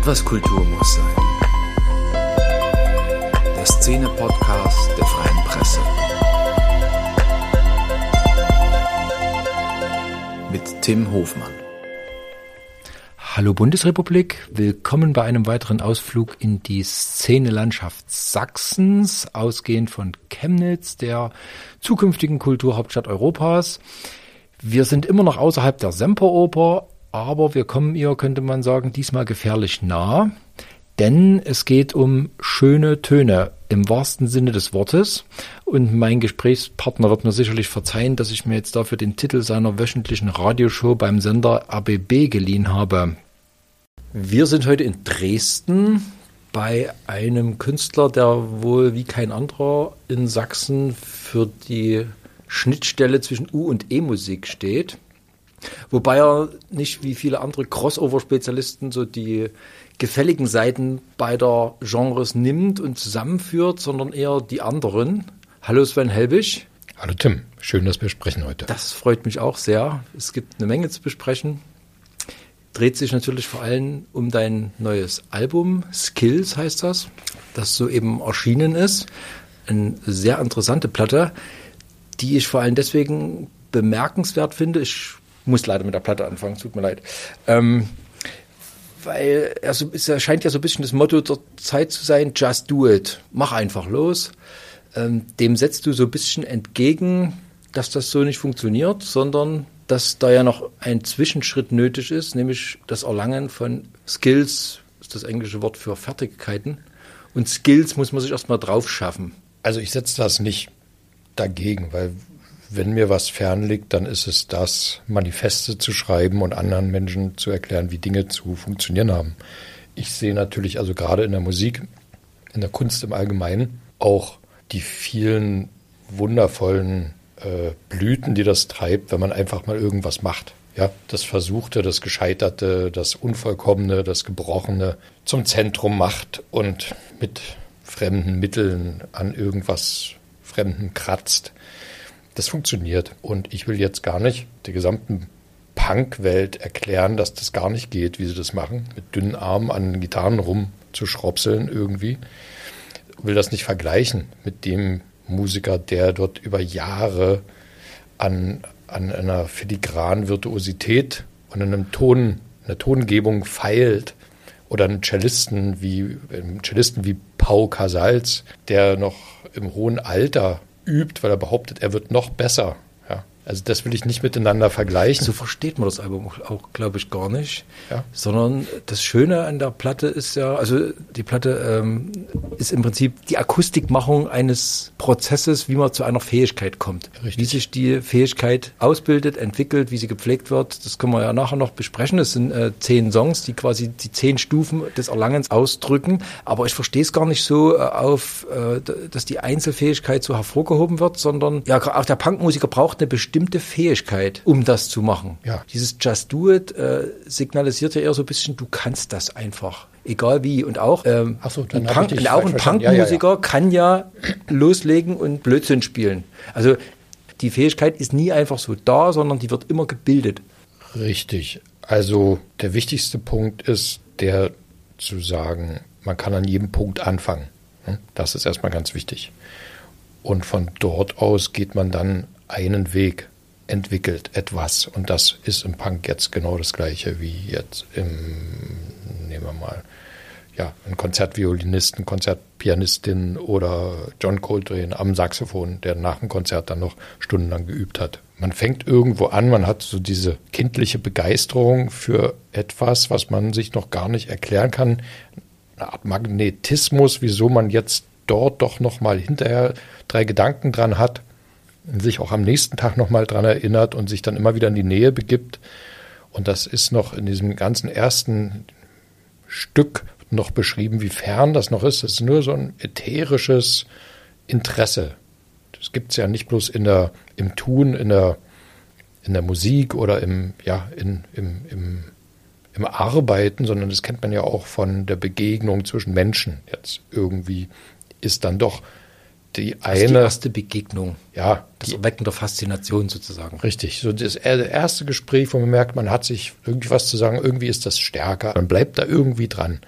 Etwas Kultur muss sein. Der Szene-Podcast der Freien Presse. Mit Tim Hofmann. Hallo Bundesrepublik, willkommen bei einem weiteren Ausflug in die Szenelandschaft Sachsens, ausgehend von Chemnitz, der zukünftigen Kulturhauptstadt Europas. Wir sind immer noch außerhalb der Semperoper, aber wir kommen ihr, könnte man sagen, diesmal gefährlich nah, denn es geht um schöne Töne im wahrsten Sinne des Wortes. Und mein Gesprächspartner wird mir sicherlich verzeihen, dass ich mir jetzt dafür den Titel seiner wöchentlichen Radioshow beim Sender ABB geliehen habe. Wir sind heute in Dresden bei einem Künstler, der wohl wie kein anderer in Sachsen für die Schnittstelle zwischen U- und E-Musik steht. Wobei er nicht wie viele andere Crossover-Spezialisten so die gefälligen Seiten beider Genres nimmt und zusammenführt, sondern eher die anderen. Hallo Sven Helbig. Hallo Tim, schön, dass wir sprechen heute. Das freut mich auch sehr. Es gibt eine Menge zu besprechen. Dreht sich natürlich vor allem um dein neues Album, Skills heißt das, das soeben erschienen ist. Eine sehr interessante Platte, die ich vor allem deswegen bemerkenswert finde. Ich muss leider mit der Platte anfangen, tut mir leid. Ähm, weil er so, es scheint ja so ein bisschen das Motto der Zeit zu sein, just do it. Mach einfach los. Ähm, dem setzt du so ein bisschen entgegen, dass das so nicht funktioniert, sondern dass da ja noch ein Zwischenschritt nötig ist, nämlich das Erlangen von Skills, ist das englische Wort für Fertigkeiten. Und Skills muss man sich erstmal drauf schaffen. Also ich setze das nicht dagegen, weil wenn mir was fernliegt, dann ist es das, Manifeste zu schreiben und anderen Menschen zu erklären, wie Dinge zu funktionieren haben. Ich sehe natürlich also gerade in der Musik, in der Kunst im Allgemeinen auch die vielen wundervollen äh, Blüten, die das treibt, wenn man einfach mal irgendwas macht. Ja, das Versuchte, das Gescheiterte, das Unvollkommene, das Gebrochene zum Zentrum macht und mit fremden Mitteln an irgendwas Fremden kratzt. Das funktioniert. Und ich will jetzt gar nicht der gesamten Punk-Welt erklären, dass das gar nicht geht, wie sie das machen, mit dünnen Armen an Gitarren rumzuschrobseln irgendwie. Will das nicht vergleichen mit dem Musiker, der dort über Jahre an, an einer filigranen Virtuosität und einem Ton, einer Tongebung feilt. Oder einen Cellisten wie, einen Cellisten wie Pau Casals, der noch im hohen Alter übt, weil er behauptet, er wird noch besser. Also das will ich nicht miteinander vergleichen. So versteht man das Album auch, glaube ich, gar nicht. Ja. Sondern das Schöne an der Platte ist ja, also die Platte ähm, ist im Prinzip die Akustikmachung eines Prozesses, wie man zu einer Fähigkeit kommt. Richtig. Wie sich die Fähigkeit ausbildet, entwickelt, wie sie gepflegt wird, das können wir ja nachher noch besprechen. Es sind äh, zehn Songs, die quasi die zehn Stufen des Erlangens ausdrücken. Aber ich verstehe es gar nicht so äh, auf, äh, dass die Einzelfähigkeit so hervorgehoben wird, sondern ja, auch der Punkmusiker braucht eine bestimmte Fähigkeit, um das zu machen. Ja. Dieses Just Do It äh, signalisiert ja eher so ein bisschen, du kannst das einfach. Egal wie. Und auch, ähm, so, ein, Punk, und auch falsch ein verstanden. Punkmusiker Ja, ja, ja. kann ja loslegen und Blödsinn spielen. Also die Fähigkeit ist nie einfach so da, sondern die wird immer gebildet. Richtig. Also der wichtigste Punkt ist der zu sagen, man kann an jedem Punkt anfangen. Hm? Das ist erstmal ganz wichtig. Und von dort aus geht man dann einen Weg, entwickelt etwas. Und das ist im Punk jetzt genau das gleiche wie jetzt im, nehmen wir mal, ja, ein Konzertviolinist, ein Konzertpianistin oder John Coltrane am Saxophon, der nach dem Konzert dann noch stundenlang geübt hat. Man fängt irgendwo an, man hat so diese kindliche Begeisterung für etwas, was man sich noch gar nicht erklären kann. Eine Art Magnetismus, wieso man jetzt dort doch noch mal hinterher drei Gedanken dran hat, sich auch am nächsten Tag noch mal dran erinnert und sich dann immer wieder in die Nähe begibt. Und das ist noch in diesem ganzen ersten Stück noch beschrieben, wie fern das noch ist. Es ist nur so ein ätherisches Interesse. Das gibt es ja nicht bloß in der, im Tun, in der, in der Musik oder im, ja, in, im, im, im Arbeiten, sondern das kennt man ja auch von der Begegnung zwischen Menschen. Jetzt irgendwie ist dann doch die Also die eine, erste Begegnung, ja, das die, Erwecken der Faszination sozusagen. richtig, so das erste Gespräch, wo man merkt, man hat sich irgendwie was zu sagen, irgendwie ist das stärker, man bleibt da irgendwie dran.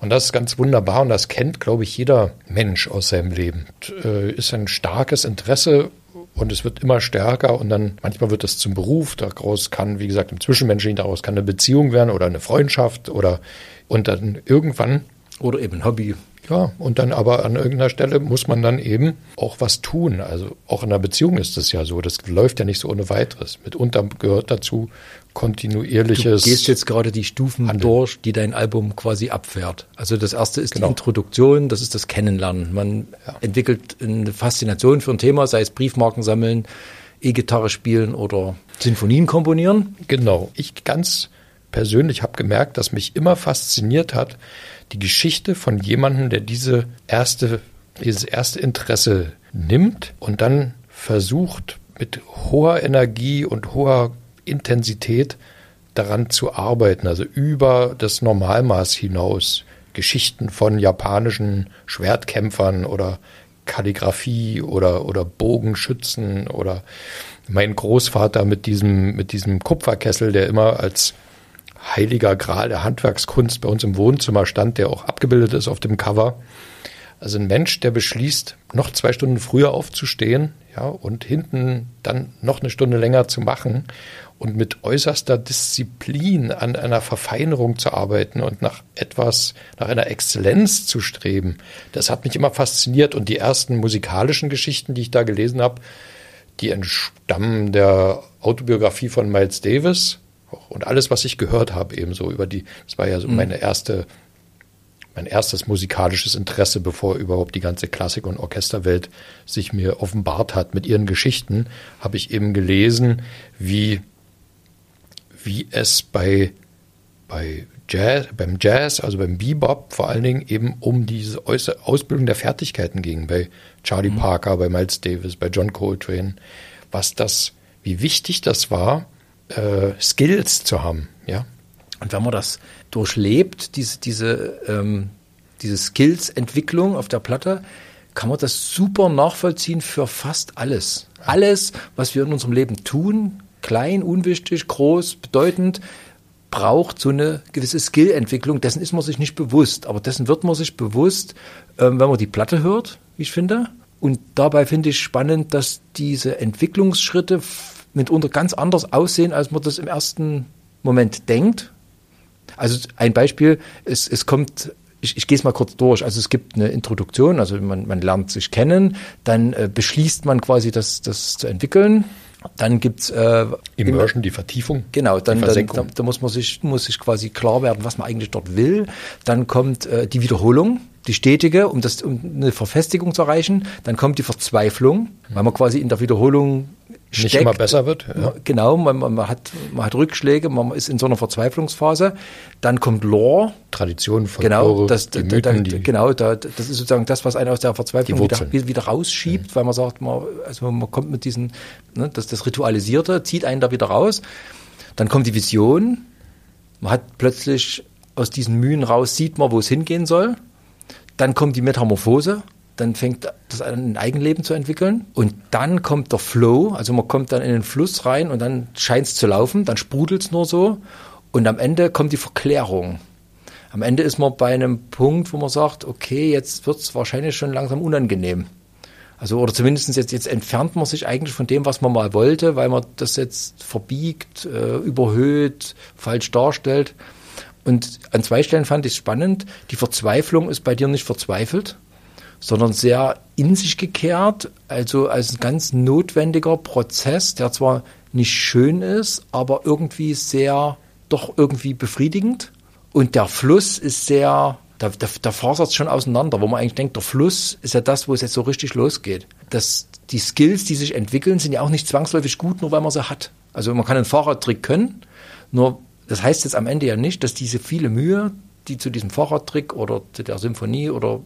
Und das ist ganz wunderbar und das kennt, glaube ich, jeder Mensch aus seinem Leben. Äh, Ist ein starkes Interesse und es wird immer stärker und dann manchmal wird es zum Beruf, daraus kann, wie gesagt, im Zwischenmenschlichen, daraus kann eine Beziehung werden oder eine Freundschaft oder und dann irgendwann Oder eben ein Hobby. ja, und dann aber an irgendeiner Stelle muss man dann eben auch was tun. Also auch in einer Beziehung ist es ja so. Das läuft ja nicht so ohne weiteres. Mitunter gehört dazu Du kontinuierliches. gehst jetzt gerade die Stufen Handeln. durch, die dein Album quasi abfährt. Also das erste ist Genau. die Introduktion, das ist das Kennenlernen. Man entwickelt eine Faszination für ein Thema, sei es Briefmarken sammeln, E-Gitarre spielen oder Sinfonien komponieren. Genau. Ich ganz persönlich habe gemerkt, dass mich immer fasziniert hat, die Geschichte von jemandem, der diese erste, dieses erste Interesse nimmt und dann versucht, mit hoher Energie und hoher Intensität daran zu arbeiten, also über das Normalmaß hinaus. Geschichten von japanischen Schwertkämpfern oder Kalligraphie oder, oder Bogenschützen oder mein Großvater mit diesem, mit diesem Kupferkessel, der immer als heiliger Gral der Handwerkskunst bei uns im Wohnzimmer stand, der auch abgebildet ist auf dem Cover. Also ein Mensch, der beschließt, noch zwei Stunden früher aufzustehen, ja, und hinten dann noch eine Stunde länger zu machen und mit äußerster Disziplin an einer Verfeinerung zu arbeiten und nach etwas, nach einer Exzellenz zu streben, das hat mich immer fasziniert. Und die ersten musikalischen Geschichten, die ich da gelesen habe, die entstammen der Autobiografie von Miles Davis und alles, was ich gehört habe, ebenso über die, das war ja so meine erste, mein erstes musikalisches Interesse, bevor überhaupt die ganze Klassik- und Orchesterwelt sich mir offenbart hat. Mit ihren Geschichten, habe ich eben gelesen, wie, wie es bei, bei Jazz, beim Jazz, also beim Bebop vor allen Dingen eben um diese Ausbildung der Fertigkeiten ging, bei Charlie Parker, bei Miles Davis, bei John Coltrane, was das, wie wichtig das war, äh, Skills zu haben, ja. Und wenn man das durchlebt, diese, diese, ähm, diese Skills-Entwicklung auf der Platte, kann man das super nachvollziehen für fast alles. Alles, was wir in unserem Leben tun, klein, unwichtig, groß, bedeutend, braucht so eine gewisse Skill-Entwicklung. Dessen ist man sich nicht bewusst, aber dessen wird man sich bewusst, ähm, wenn man die Platte hört, wie ich finde. Und dabei finde ich spannend, dass diese Entwicklungsschritte mitunter ganz anders aussehen, als man das im ersten Moment denkt. Also ein Beispiel, es, es kommt, ich, ich gehe es mal kurz durch. Also es gibt eine Introduktion, also man, man lernt sich kennen, dann äh, beschließt man quasi das, das zu entwickeln. Dann gibt's äh, Immersion, die Vertiefung. Genau, dann, dann da, da muss man sich muss sich quasi klar werden, was man eigentlich dort will. Dann kommt äh, die Wiederholung, die stetige, um das um eine Verfestigung zu erreichen. Dann kommt die Verzweiflung, weil man quasi in der Wiederholung Nicht steckt. immer besser wird. Ja. Genau, man, man, hat man hat Rückschläge, man ist in so einer Verzweiflungsphase. Dann kommt Lore, Tradition von Genau, das, die da, da, Mythen, die, genau, da, das ist sozusagen das, was einen aus der Verzweiflung wieder, wieder rausschiebt, weil man sagt, man, also man kommt mit diesen, ne, das, das Ritualisierte zieht einen da wieder raus. Dann kommt die Vision, man hat plötzlich aus diesen Mühen raus, sieht man, wo es hingehen soll. Dann kommt die Metamorphose, dann fängt das an, ein Eigenleben zu entwickeln. Und dann kommt der Flow, also man kommt dann in den Fluss rein und dann scheint es zu laufen, dann sprudelt es nur so. Und am Ende kommt die Verklärung. Am Ende ist man bei einem Punkt, wo man sagt, okay, jetzt wird es wahrscheinlich schon langsam unangenehm. Also, oder zumindest jetzt, jetzt entfernt man sich eigentlich von dem, was man mal wollte, weil man das jetzt verbiegt, äh, überhöht, falsch darstellt. Und an zwei Stellen fand ich es spannend. Die Verzweiflung ist bei dir nicht verzweifelt, sondern sehr in sich gekehrt, also als ein ganz notwendiger Prozess, der zwar nicht schön ist, aber irgendwie sehr, doch irgendwie befriedigend. Und der Fluss ist sehr, da, da, da fasert schon auseinander, wo man eigentlich denkt, der Fluss ist ja das, wo es jetzt so richtig losgeht. Das, die Skills, die sich entwickeln, sind ja auch nicht zwangsläufig gut, nur weil man sie hat. Also man kann einen Fahrradtrick können, nur das heißt jetzt am Ende ja nicht, dass diese viele Mühe, die zu diesem Fahrradtrick oder zu der Symphonie oder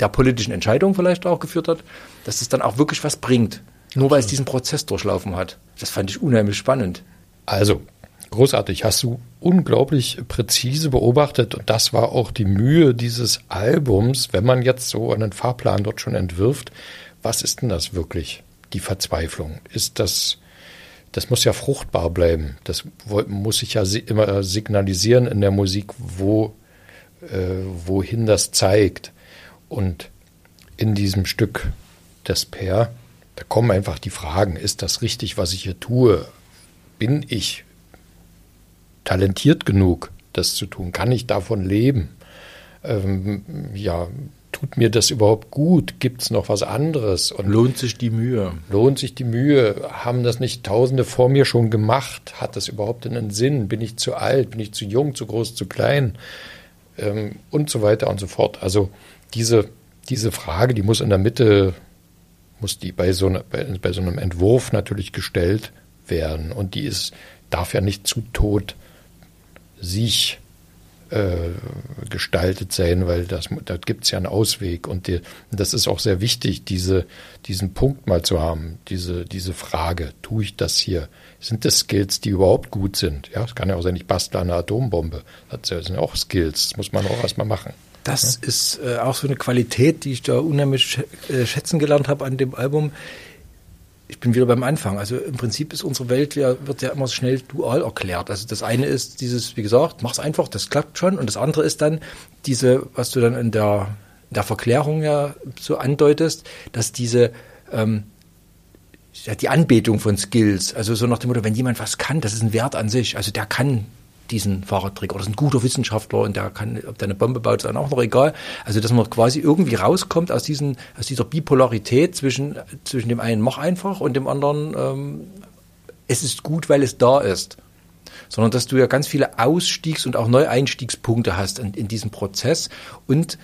der politischen Entscheidung vielleicht auch geführt hat, dass es dann auch wirklich was bringt. Nur weil es diesen Prozess durchlaufen hat. Das fand ich unheimlich spannend. Also, großartig. Hast du unglaublich präzise beobachtet. Und das war auch die Mühe dieses Albums, wenn man jetzt so einen Fahrplan dort schon entwirft, was ist denn das wirklich, die Verzweiflung? Ist das, das muss ja fruchtbar bleiben. Das muss ich ja immer signalisieren in der Musik, wo, äh, wohin das zeigt. Und in diesem Stück des Pair, da kommen einfach die Fragen, ist das richtig, was ich hier tue? Bin ich talentiert genug, das zu tun? Kann ich davon leben? Ähm, ja, tut mir das überhaupt gut? Gibt es noch was anderes? Und lohnt sich die Mühe? Lohnt sich die Mühe? Haben das nicht Tausende vor mir schon gemacht? Hat das überhaupt einen Sinn? Bin ich zu alt? Bin ich zu jung, zu groß, zu klein? Ähm, und so weiter und so fort. Also diese, diese Frage, die muss in der Mitte, muss die bei so, einer, bei, bei so einem Entwurf natürlich gestellt werden. Und die ist, darf ja nicht zu tot sich gestaltet sein, weil das, da gibt es ja einen Ausweg. Und die, das ist auch sehr wichtig, diese, diesen Punkt mal zu haben, diese, diese Frage, tue ich das hier? Sind das Skills, die überhaupt gut sind? Ja, es kann ja auch sein, ich bastle eine Atombombe. Das sind auch Skills, das muss man auch erstmal machen. Das ja? ist äh, auch so eine Qualität, die ich da unheimlich äh, schätzen gelernt habe an dem Album ich bin wieder beim Anfang. Also im Prinzip ist unsere Welt ja, wird ja immer schnell dual erklärt. Also das eine ist dieses, wie gesagt, mach's einfach, das klappt schon. Und das andere ist dann diese, was du dann in der, in der Verklärung ja so andeutest, dass diese, ähm, ja, die Anbetung von Skills, also so nach dem Motto, wenn jemand was kann, das ist ein Wert an sich. Also der kann diesen Fahrradtrick oder ist ein guter Wissenschaftler und der kann, ob der eine Bombe baut, ist dann auch noch egal. Also dass man quasi irgendwie rauskommt aus diesen, aus dieser Bipolarität zwischen, zwischen dem einen mach einfach und dem anderen ähm, es ist gut, weil es da ist. Sondern dass du ja ganz viele Ausstiegs- und auch Neueinstiegspunkte hast in, in diesem Prozess und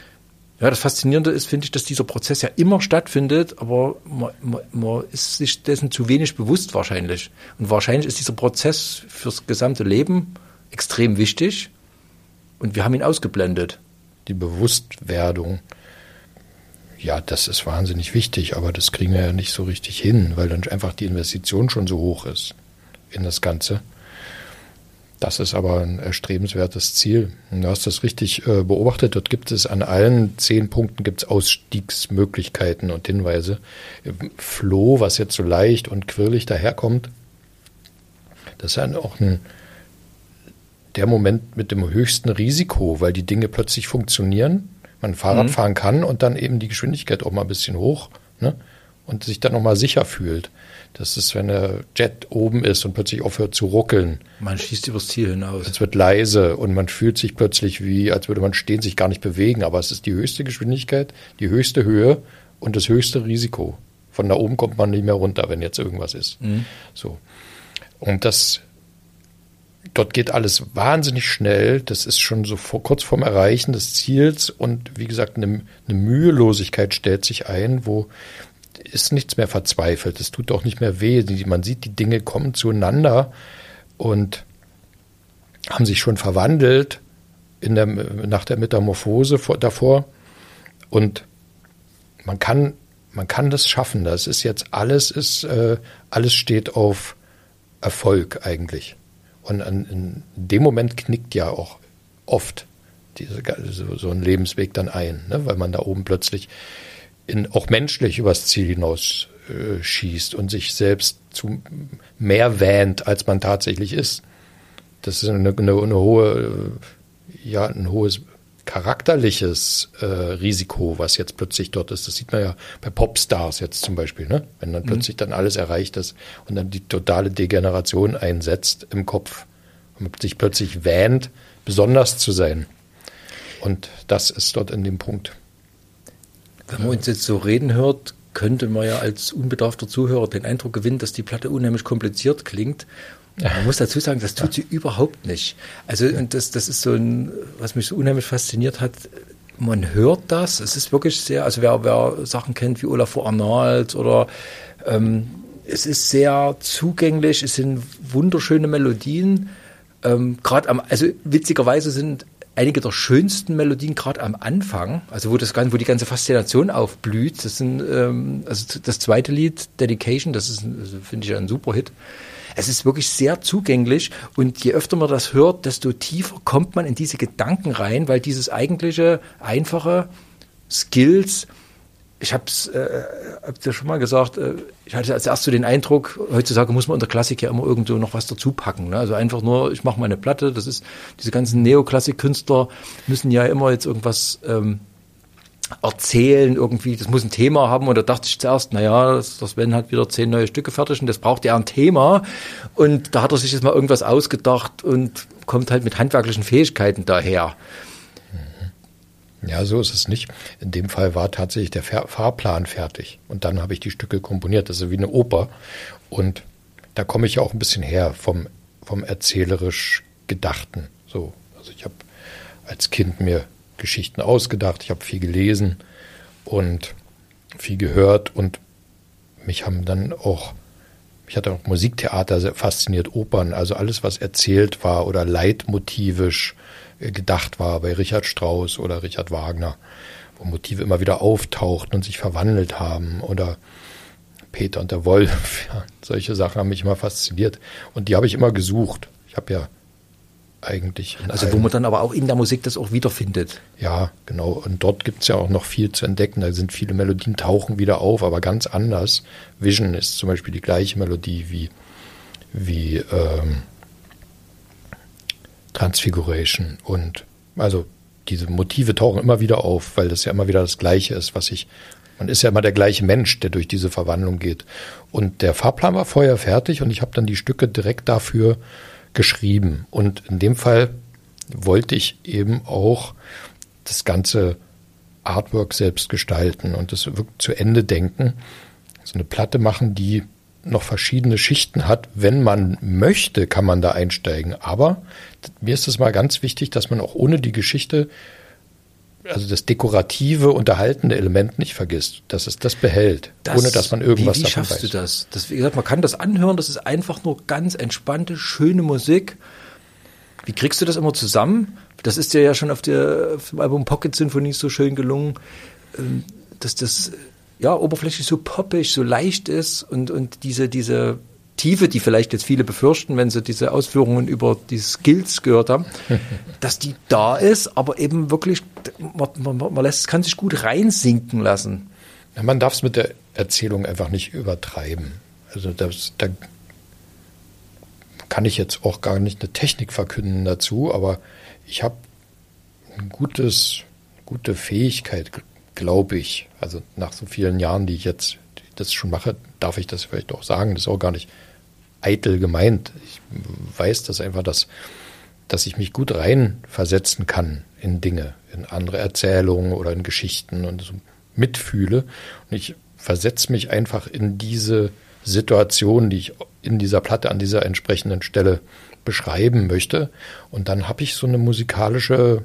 ja, das Faszinierende ist, finde ich, dass dieser Prozess ja immer stattfindet, aber man, man, man, ist sich dessen zu wenig bewusst wahrscheinlich. Und wahrscheinlich ist dieser Prozess fürs gesamte Leben extrem wichtig und wir haben ihn ausgeblendet. Die Bewusstwerdung, ja, das ist wahnsinnig wichtig, aber das kriegen wir ja nicht so richtig hin, weil dann einfach die Investition schon so hoch ist in das Ganze. Das ist aber ein erstrebenswertes Ziel. Du hast das richtig äh, beobachtet. Dort gibt es an allen zehn Punkten gibt's Ausstiegsmöglichkeiten und Hinweise. Floh, was jetzt so leicht und quirlig daherkommt, das ist ja auch ein der Moment mit dem höchsten Risiko, weil die Dinge plötzlich funktionieren, man Fahrrad mhm. fahren kann und dann eben die Geschwindigkeit auch mal ein bisschen hoch ne? und sich dann nochmal sicher fühlt. Das ist, wenn der Jet oben ist und plötzlich aufhört zu ruckeln. Man schießt übers Ziel hinaus. Es wird leise und man fühlt sich plötzlich wie, als würde man stehen, sich gar nicht bewegen. Aber es ist die höchste Geschwindigkeit, die höchste Höhe und das höchste Risiko. Von da oben kommt man nicht mehr runter, wenn jetzt irgendwas ist. Mhm. So. Und das dort geht alles wahnsinnig schnell. Das ist schon so vor, kurz vorm Erreichen des Ziels und wie gesagt, eine, eine Mühelosigkeit stellt sich ein, wo ist nichts mehr verzweifelt. Es tut auch nicht mehr weh. Man sieht, die Dinge kommen zueinander und haben sich schon verwandelt in der, nach der Metamorphose vor, davor. Und man kann, man kann das schaffen. Das ist jetzt alles, ist, äh, alles steht auf Erfolg eigentlich. Und an, in dem Moment knickt ja auch oft diese, so, so ein Lebensweg dann ein, ne? weil man da oben plötzlich in, auch menschlich übers Ziel hinaus äh, schießt und sich selbst zu mehr wähnt, als man tatsächlich ist. Das ist eine, eine, eine hohe, äh, ja, ein hohes charakterliches äh, Risiko, was jetzt plötzlich dort ist. Das sieht man ja bei Popstars jetzt zum Beispiel, ne? wenn dann mhm. plötzlich dann alles erreicht ist und dann die totale Degeneration einsetzt im Kopf und sich plötzlich wähnt, besonders zu sein. Und das ist dort in dem Punkt. Wenn man uns jetzt so reden hört, könnte man ja als unbedarfter Zuhörer den Eindruck gewinnen, dass die Platte unheimlich kompliziert klingt man muss dazu sagen, das tut sie überhaupt nicht. Also, und das, das ist so ein, was mich so unheimlich fasziniert hat. Man hört das. Es ist wirklich sehr, also wer, wer Sachen kennt wie Olafur Arnold oder ähm, es ist sehr zugänglich, es sind wunderschöne Melodien. Ähm, gerade am, also witzigerweise sind einige der schönsten Melodien gerade am Anfang, also wo das wo die ganze Faszination aufblüht. Das sind ähm, also das zweite Lied Dedication, das ist also finde ich ein super Hit. Es ist wirklich sehr zugänglich und je öfter man das hört, desto tiefer kommt man in diese Gedanken rein, weil dieses eigentliche, einfache Skills ich habe es äh, hab's ja schon mal gesagt, äh, ich hatte als erst so den Eindruck, heutzutage muss man unter Klassik ja immer irgendwo noch was dazu packen. Ne? Also einfach nur, ich mache meine Platte, das ist, diese ganzen Neoklassik-Künstler müssen ja immer jetzt irgendwas ähm, erzählen irgendwie, das muss ein Thema haben und da dachte ich zuerst, naja, das, Sven hat wieder zehn neue Stücke fertig und das braucht ja ein Thema und da hat er sich jetzt mal irgendwas ausgedacht und kommt halt mit handwerklichen Fähigkeiten daher. Ja, so ist es nicht. In dem Fall war tatsächlich der Fahrplan fertig und dann habe ich die Stücke komponiert. Das ist wie eine Oper und da komme ich ja auch ein bisschen her vom, vom erzählerisch Gedachten. So, also ich habe als Kind mir Geschichten ausgedacht, ich habe viel gelesen und viel gehört und mich haben dann auch, mich hat auch Musiktheater sehr fasziniert, Opern, also alles, was erzählt war oder leitmotivisch äh, gedacht war bei Richard Strauss oder Richard Wagner, wo Motive immer wieder auftauchten und sich verwandelt haben oder Peter und der Wolf, ja, solche Sachen haben mich immer fasziniert. Und die habe ich immer gesucht. Ich habe ja eigentlich. Also wo man dann aber auch in der Musik das auch wiederfindet. Ja, genau. Und dort gibt es ja auch noch viel zu entdecken. Da sind viele Melodien, tauchen wieder auf, aber ganz anders. Vision ist zum Beispiel die gleiche Melodie wie, wie ähm, Transfiguration. Und also diese Motive tauchen immer wieder auf, weil das ja immer wieder das Gleiche ist, was ich. Man ist ja immer der gleiche Mensch, der durch diese Verwandlung geht. Und der Fahrplan war vorher fertig und ich habe dann die Stücke direkt dafür geschrieben. Und in dem Fall wollte ich eben auch das ganze Artwork selbst gestalten und das wirklich zu Ende denken. So eine Platte machen, die noch verschiedene Schichten hat. Wenn man möchte, kann man da einsteigen. Aber mir ist es mal ganz wichtig, dass man auch ohne die Geschichte, also das dekorative, unterhaltende Element nicht vergisst, dass es das behält, das, ohne dass man irgendwas wie, wie davon schaffst weiß. du das? das? Wie gesagt, man kann das anhören, das ist einfach nur ganz entspannte, schöne Musik. Wie kriegst du das immer zusammen? Das ist dir ja schon auf, der, auf dem Album Pocket Symphony so schön gelungen, ähm, dass das ja, oberflächlich so poppig, so leicht ist und, und diese, diese Tiefe, die vielleicht jetzt viele befürchten, wenn sie diese Ausführungen über die Skills gehört haben, dass die da ist, aber eben wirklich, man, man, man lässt, kann sich gut reinsinken lassen. Ja, man darf es mit der Erzählung einfach nicht übertreiben. Also das, da kann ich jetzt auch gar nicht eine Technik verkünden dazu, aber ich habe ein gutes, gute Fähigkeit, glaube ich, also nach so vielen Jahren, die ich jetzt das schon mache, darf ich das vielleicht auch sagen. Das ist auch gar nicht eitel gemeint. Ich weiß das einfach, dass, dass ich mich gut reinversetzen kann in Dinge, in andere Erzählungen oder in Geschichten und so mitfühle. Und ich versetze mich einfach in diese Situation, die ich in dieser Platte an dieser entsprechenden Stelle beschreiben möchte. Und dann habe ich so eine musikalische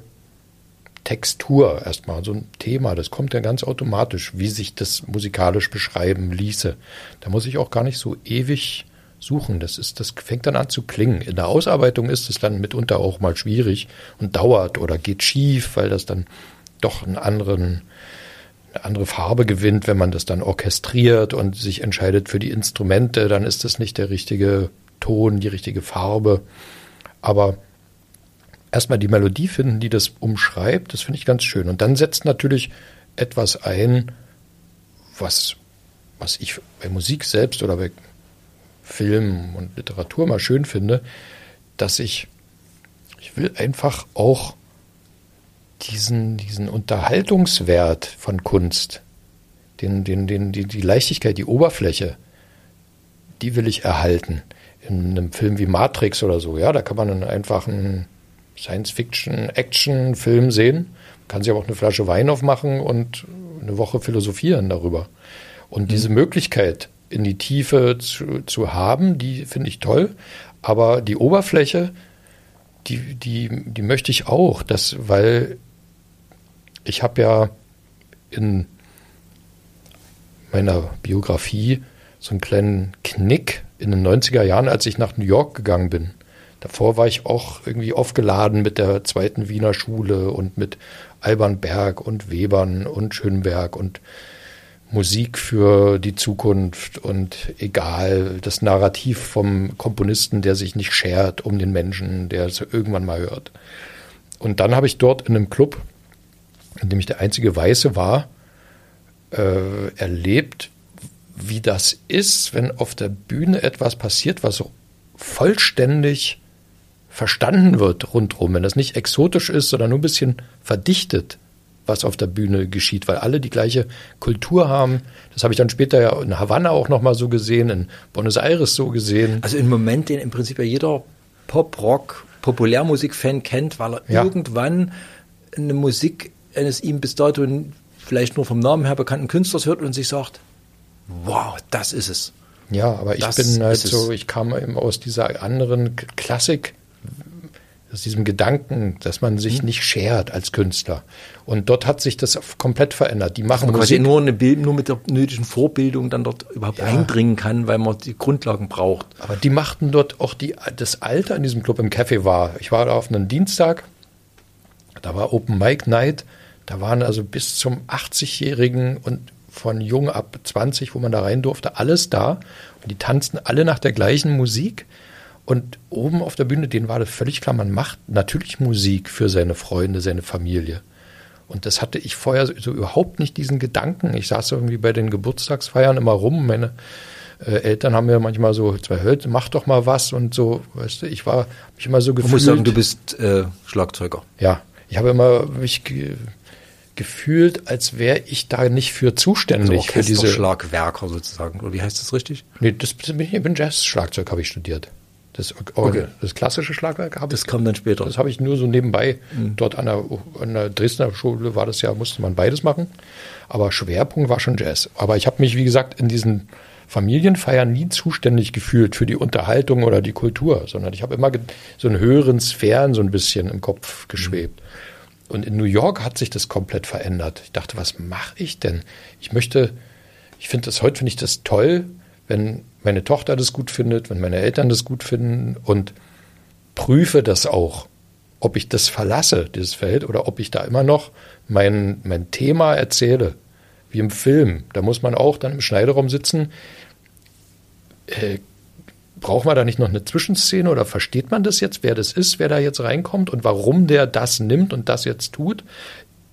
Textur erstmal, so ein Thema, das kommt ja ganz automatisch, wie sich das musikalisch beschreiben ließe. Da muss ich auch gar nicht so ewig suchen. Das ist, das fängt dann an zu klingen. In der Ausarbeitung ist es dann mitunter auch mal schwierig und dauert oder geht schief, weil das dann doch einen anderen, eine andere Farbe gewinnt, wenn man das dann orchestriert und sich entscheidet für die Instrumente, dann ist das nicht der richtige Ton, die richtige Farbe. Aber erstmal die Melodie finden, die das umschreibt, das finde ich ganz schön. Und dann setzt natürlich etwas ein, was, was ich bei Musik selbst oder bei Film und Literatur mal schön finde, dass ich, ich will einfach auch diesen, diesen Unterhaltungswert von Kunst, den, den, den, die, die Leichtigkeit, die Oberfläche, die will ich erhalten. In einem Film wie Matrix oder so, ja, da kann man einen einfachen Science-Fiction-Action-Film sehen, kann sich aber auch eine Flasche Wein aufmachen und eine Woche philosophieren darüber. Und mhm. diese Möglichkeit in die Tiefe zu, zu haben, die finde ich toll. Aber die Oberfläche, die, die, die möchte ich auch, das, weil ich habe ja in meiner Biografie so einen kleinen Knick in den 90er Jahren, als ich nach New York gegangen bin. Davor war ich auch irgendwie aufgeladen mit der zweiten Wiener Schule und mit Alban Berg und Webern und Schönberg und Musik für die Zukunft und egal, das Narrativ vom Komponisten, der sich nicht schert um den Menschen, der es irgendwann mal hört. Und dann habe ich dort in einem Club, in dem ich der einzige Weiße war, äh, erlebt, wie das ist, wenn auf der Bühne etwas passiert, was so vollständig verstanden wird rundherum, wenn das nicht exotisch ist, sondern nur ein bisschen verdichtet, was auf der Bühne geschieht, weil alle die gleiche Kultur haben. Das habe ich dann später ja in Havanna auch nochmal so gesehen, in Buenos Aires so gesehen. Also ein Moment, den im Prinzip ja jeder Pop, Rock, Populärmusik-Fan kennt, weil er Ja. irgendwann eine Musik eines ihm bis dato vielleicht nur vom Namen her bekannten Künstlers hört und sich sagt, wow, das ist es. Ja, aber ich Das bin halt so, ich kam eben aus dieser anderen Klassik, aus diesem Gedanken, dass man sich Mhm. nicht schert als Künstler. Und dort hat sich das komplett verändert. Die machen Man quasi nur, eine Bild, nur mit der nötigen Vorbildung dann dort überhaupt Ja. eindringen kann, weil man die Grundlagen braucht. Aber die machten dort auch die, das Alter in diesem Club im Café war. Ich war da auf einem Dienstag, da war Open Mic Night, da waren also bis zum 80-Jährigen und von jung ab 20, wo man da rein durfte, alles da. Und die tanzten alle nach der gleichen Musik. Und oben auf der Bühne, denen war das völlig klar, man macht natürlich Musik für seine Freunde, seine Familie. Und das hatte ich vorher so überhaupt nicht diesen Gedanken. Ich saß irgendwie bei den Geburtstagsfeiern immer rum. Meine äh, Eltern haben mir manchmal so, zwei hört, mach doch mal was und so, weißt du, ich war, mich immer so gefühlt. muss sagen, du bist äh, Schlagzeuger. ja, ich habe immer mich ge gefühlt, als wäre ich da nicht für zuständig für diese. Orchesterschlagwerker sozusagen. Oder wie heißt das richtig? Nee, das bin ich, ich bin Jazz-Schlagzeug habe ich studiert. Das, Okay. das klassische Schlagwerk habe ich Das kam dann später. Das habe ich nur so nebenbei. Mhm. Dort an der, an der Dresdner Schule war das ja, musste man beides machen. Aber Schwerpunkt war schon Jazz. Aber ich habe mich, wie gesagt, in diesen Familienfeiern nie zuständig gefühlt für die Unterhaltung oder die Kultur, sondern ich habe immer so in höheren Sphären so ein bisschen im Kopf geschwebt. Und in New York hat sich das komplett verändert. Ich dachte, was mache ich denn? Ich möchte, ich finde das heute finde ich das toll, wenn meine Tochter das gut findet, wenn meine Eltern das gut finden und prüfe das auch, ob ich das verlasse, dieses Feld, oder ob ich da immer noch mein, mein Thema erzähle, wie im Film. Da muss man auch dann im Schneideraum sitzen. Äh, braucht man da nicht noch eine Zwischenszene oder versteht man das jetzt, wer das ist, wer da jetzt reinkommt und warum der das nimmt und das jetzt tut?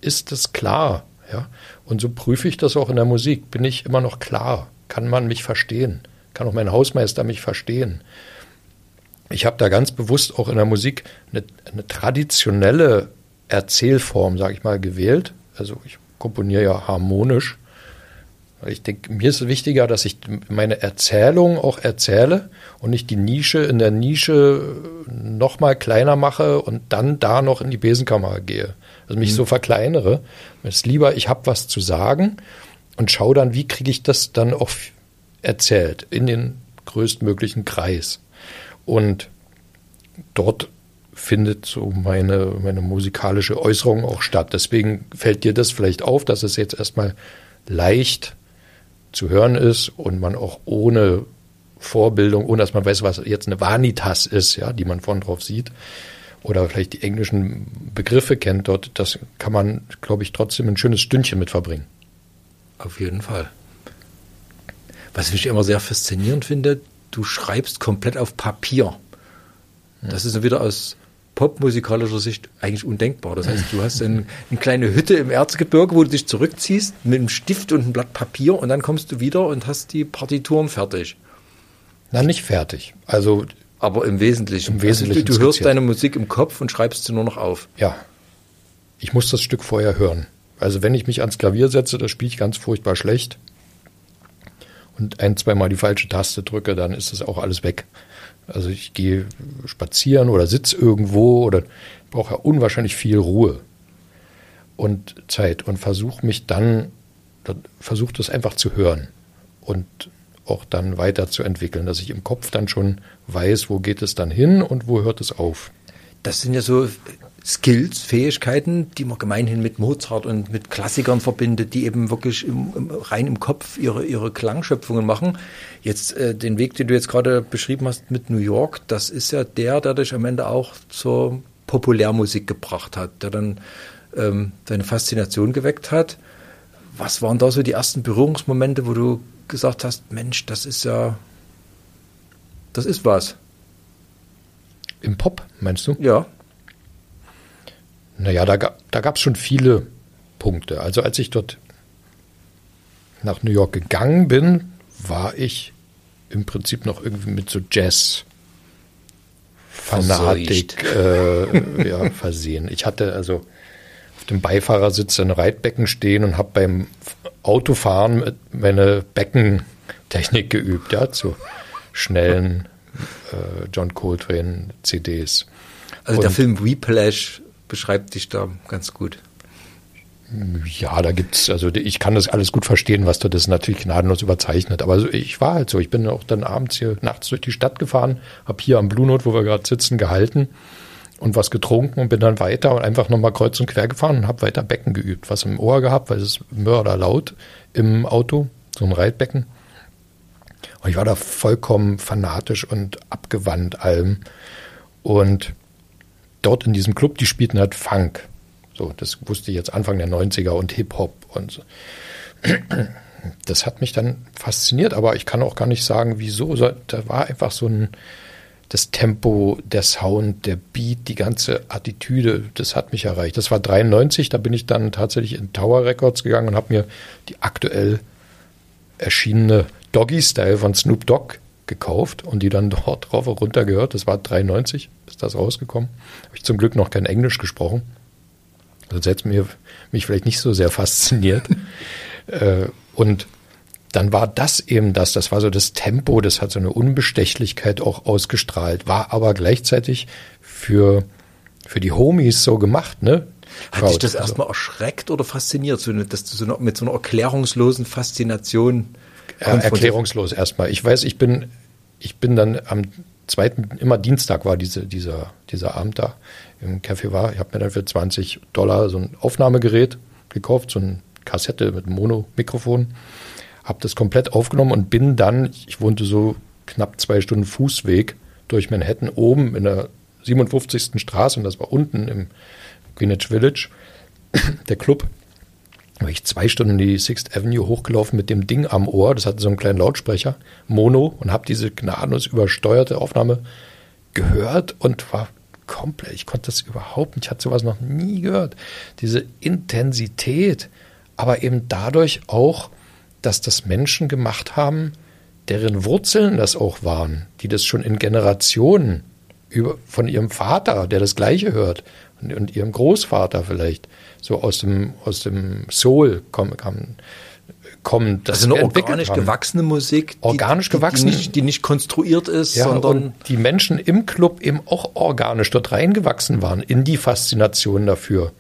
Ist das klar? Ja? Und so prüfe ich das auch in der Musik. Bin ich immer noch klar? Kann man mich verstehen? Kann auch mein Hausmeister mich verstehen? ich habe da ganz bewusst auch in der Musik eine, eine traditionelle Erzählform, sage ich mal, gewählt. Also ich komponiere ja harmonisch. Ich denke, mir ist es wichtiger, dass ich meine Erzählung auch erzähle und nicht die Nische in der Nische noch mal kleiner mache und dann da noch in die Besenkammer gehe. Also mich so verkleinere. Es ist lieber, ich habe was zu sagen und schaue dann, wie kriege ich das dann auch erzählt in den größtmöglichen Kreis. Und dort findet so meine, meine musikalische Äußerung auch statt. Deswegen fällt dir das vielleicht auf, dass es jetzt erstmal leicht zu hören ist und man auch ohne Vorbildung, ohne dass man weiß, was jetzt eine Vanitas ist, ja, die man vorn drauf sieht, oder vielleicht die englischen Begriffe kennt dort, das kann man, glaube ich, trotzdem ein schönes Stündchen mit verbringen. Auf jeden Fall. Was ich immer sehr faszinierend finde, du schreibst komplett auf Papier. Das ist wieder aus popmusikalischer Sicht eigentlich undenkbar. Das heißt, du hast ein, eine kleine Hütte im Erzgebirge, wo du dich zurückziehst mit einem Stift und einem Blatt Papier und dann kommst du wieder und hast die Partituren fertig. Na, nicht fertig. Also, Aber im Wesentlichen. Im Wesentlichen Also du, du hörst deine Musik im Kopf und schreibst sie nur noch auf. ja, ich muss das Stück vorher hören. Also, wenn ich mich ans Klavier setze, das spiele ich ganz furchtbar schlecht und ein, zweimal die falsche Taste drücke, dann ist das auch alles weg. Also ich gehe spazieren oder sitze irgendwo oder brauche ja unwahrscheinlich viel Ruhe und Zeit und versuche mich dann, versuche das einfach zu hören und auch dann weiterzuentwickeln, dass ich im Kopf dann schon weiß, wo geht es dann hin und wo hört es auf. Das sind ja so Skills, Fähigkeiten, die man gemeinhin mit Mozart und mit Klassikern verbindet, die eben wirklich im, im, rein im Kopf ihre, ihre Klangschöpfungen machen. Jetzt äh, den Weg, den du jetzt gerade beschrieben hast mit New York, das ist ja der, der dich am Ende auch zur Populärmusik gebracht hat, der dann ähm, deine Faszination geweckt hat. Was waren da so die ersten Berührungsmomente, wo du gesagt hast, Mensch, das ist ja, das ist was. Im Pop, meinst du? Ja. Naja, da, da gab es schon viele Punkte. Also als ich dort nach New York gegangen bin, war ich im Prinzip noch irgendwie mit so Jazz Fanatik äh, ja, versehen. Ich hatte also auf dem Beifahrersitz ein Reitbecken stehen und habe beim Autofahren meine Beckentechnik geübt, ja, zu schnellen äh, John Coltrane CDs. Also und der Film Whiplash beschreibt dich da ganz gut. Ja, da gibt's, also ich kann das alles gut verstehen, was du das natürlich gnadenlos überzeichnet. Aber ich war halt so, ich bin auch dann abends hier nachts durch die Stadt gefahren, habe hier am Blue Note, wo wir gerade sitzen, gehalten und was getrunken und bin dann weiter und einfach nochmal kreuz und quer gefahren und habe weiter Becken geübt, was im Ohr gehabt, weil es ist mörderlaut im Auto, so ein Reitbecken. Und ich war da vollkommen fanatisch und abgewandt allem. Und dort in diesem Club, die spielten halt Funk. So, das wusste ich jetzt Anfang der 90er und Hip-Hop und so. Das hat mich dann fasziniert, aber ich kann auch gar nicht sagen, wieso. Da war einfach so ein, das Tempo, der Sound, der Beat, die ganze Attitüde, das hat mich erreicht. Das war 93, da bin ich dann tatsächlich in Tower Records gegangen und habe mir die aktuell erschienene Doggy Style von Snoop Dogg gekauft und die dann dort drauf und runter gehört. Das war 93, ist das rausgekommen. Habe ich zum Glück noch kein Englisch gesprochen. Sonst hätte mir mich vielleicht nicht so sehr fasziniert. äh, und dann war das eben das, das war so das Tempo, das hat so eine Unbestechlichkeit auch ausgestrahlt, war aber gleichzeitig für, für die Homies so gemacht, ne? Hat dich das also erstmal erschreckt oder fasziniert, so, dass du so mit so einer erklärungslosen Faszination erklärungslos erstmal. Ich weiß, ich bin, ich bin dann am zweiten, immer Dienstag war diese, dieser, dieser Abend da im Café war. Ich habe mir dann für 20 Dollar so ein Aufnahmegerät gekauft, so eine Kassette mit Mono-Mikrofon, habe das komplett aufgenommen und bin dann, ich wohnte so knapp zwei Stunden Fußweg durch Manhattan oben in der 57. Straße und das war unten im Greenwich Village, der Club habe ich zwei Stunden die Sixth Avenue hochgelaufen mit dem Ding am Ohr. Das hatte so einen kleinen Lautsprecher, Mono, und habe diese gnadenlos übersteuerte Aufnahme gehört und war komplett, ich konnte das überhaupt nicht, ich hatte sowas noch nie gehört. Diese Intensität, aber eben dadurch auch, dass das Menschen gemacht haben, deren Wurzeln das auch waren, die das schon in Generationen über, von ihrem Vater, der das Gleiche hört, und, und ihrem Großvater vielleicht, so aus dem, aus dem Soul kommen, kommen kommt. Das also eine organisch haben. gewachsene Musik, die, organisch die, gewachsen, die nicht, die nicht konstruiert ist, ja, sondern und die Menschen im Club eben auch organisch dort reingewachsen waren in die Faszination dafür.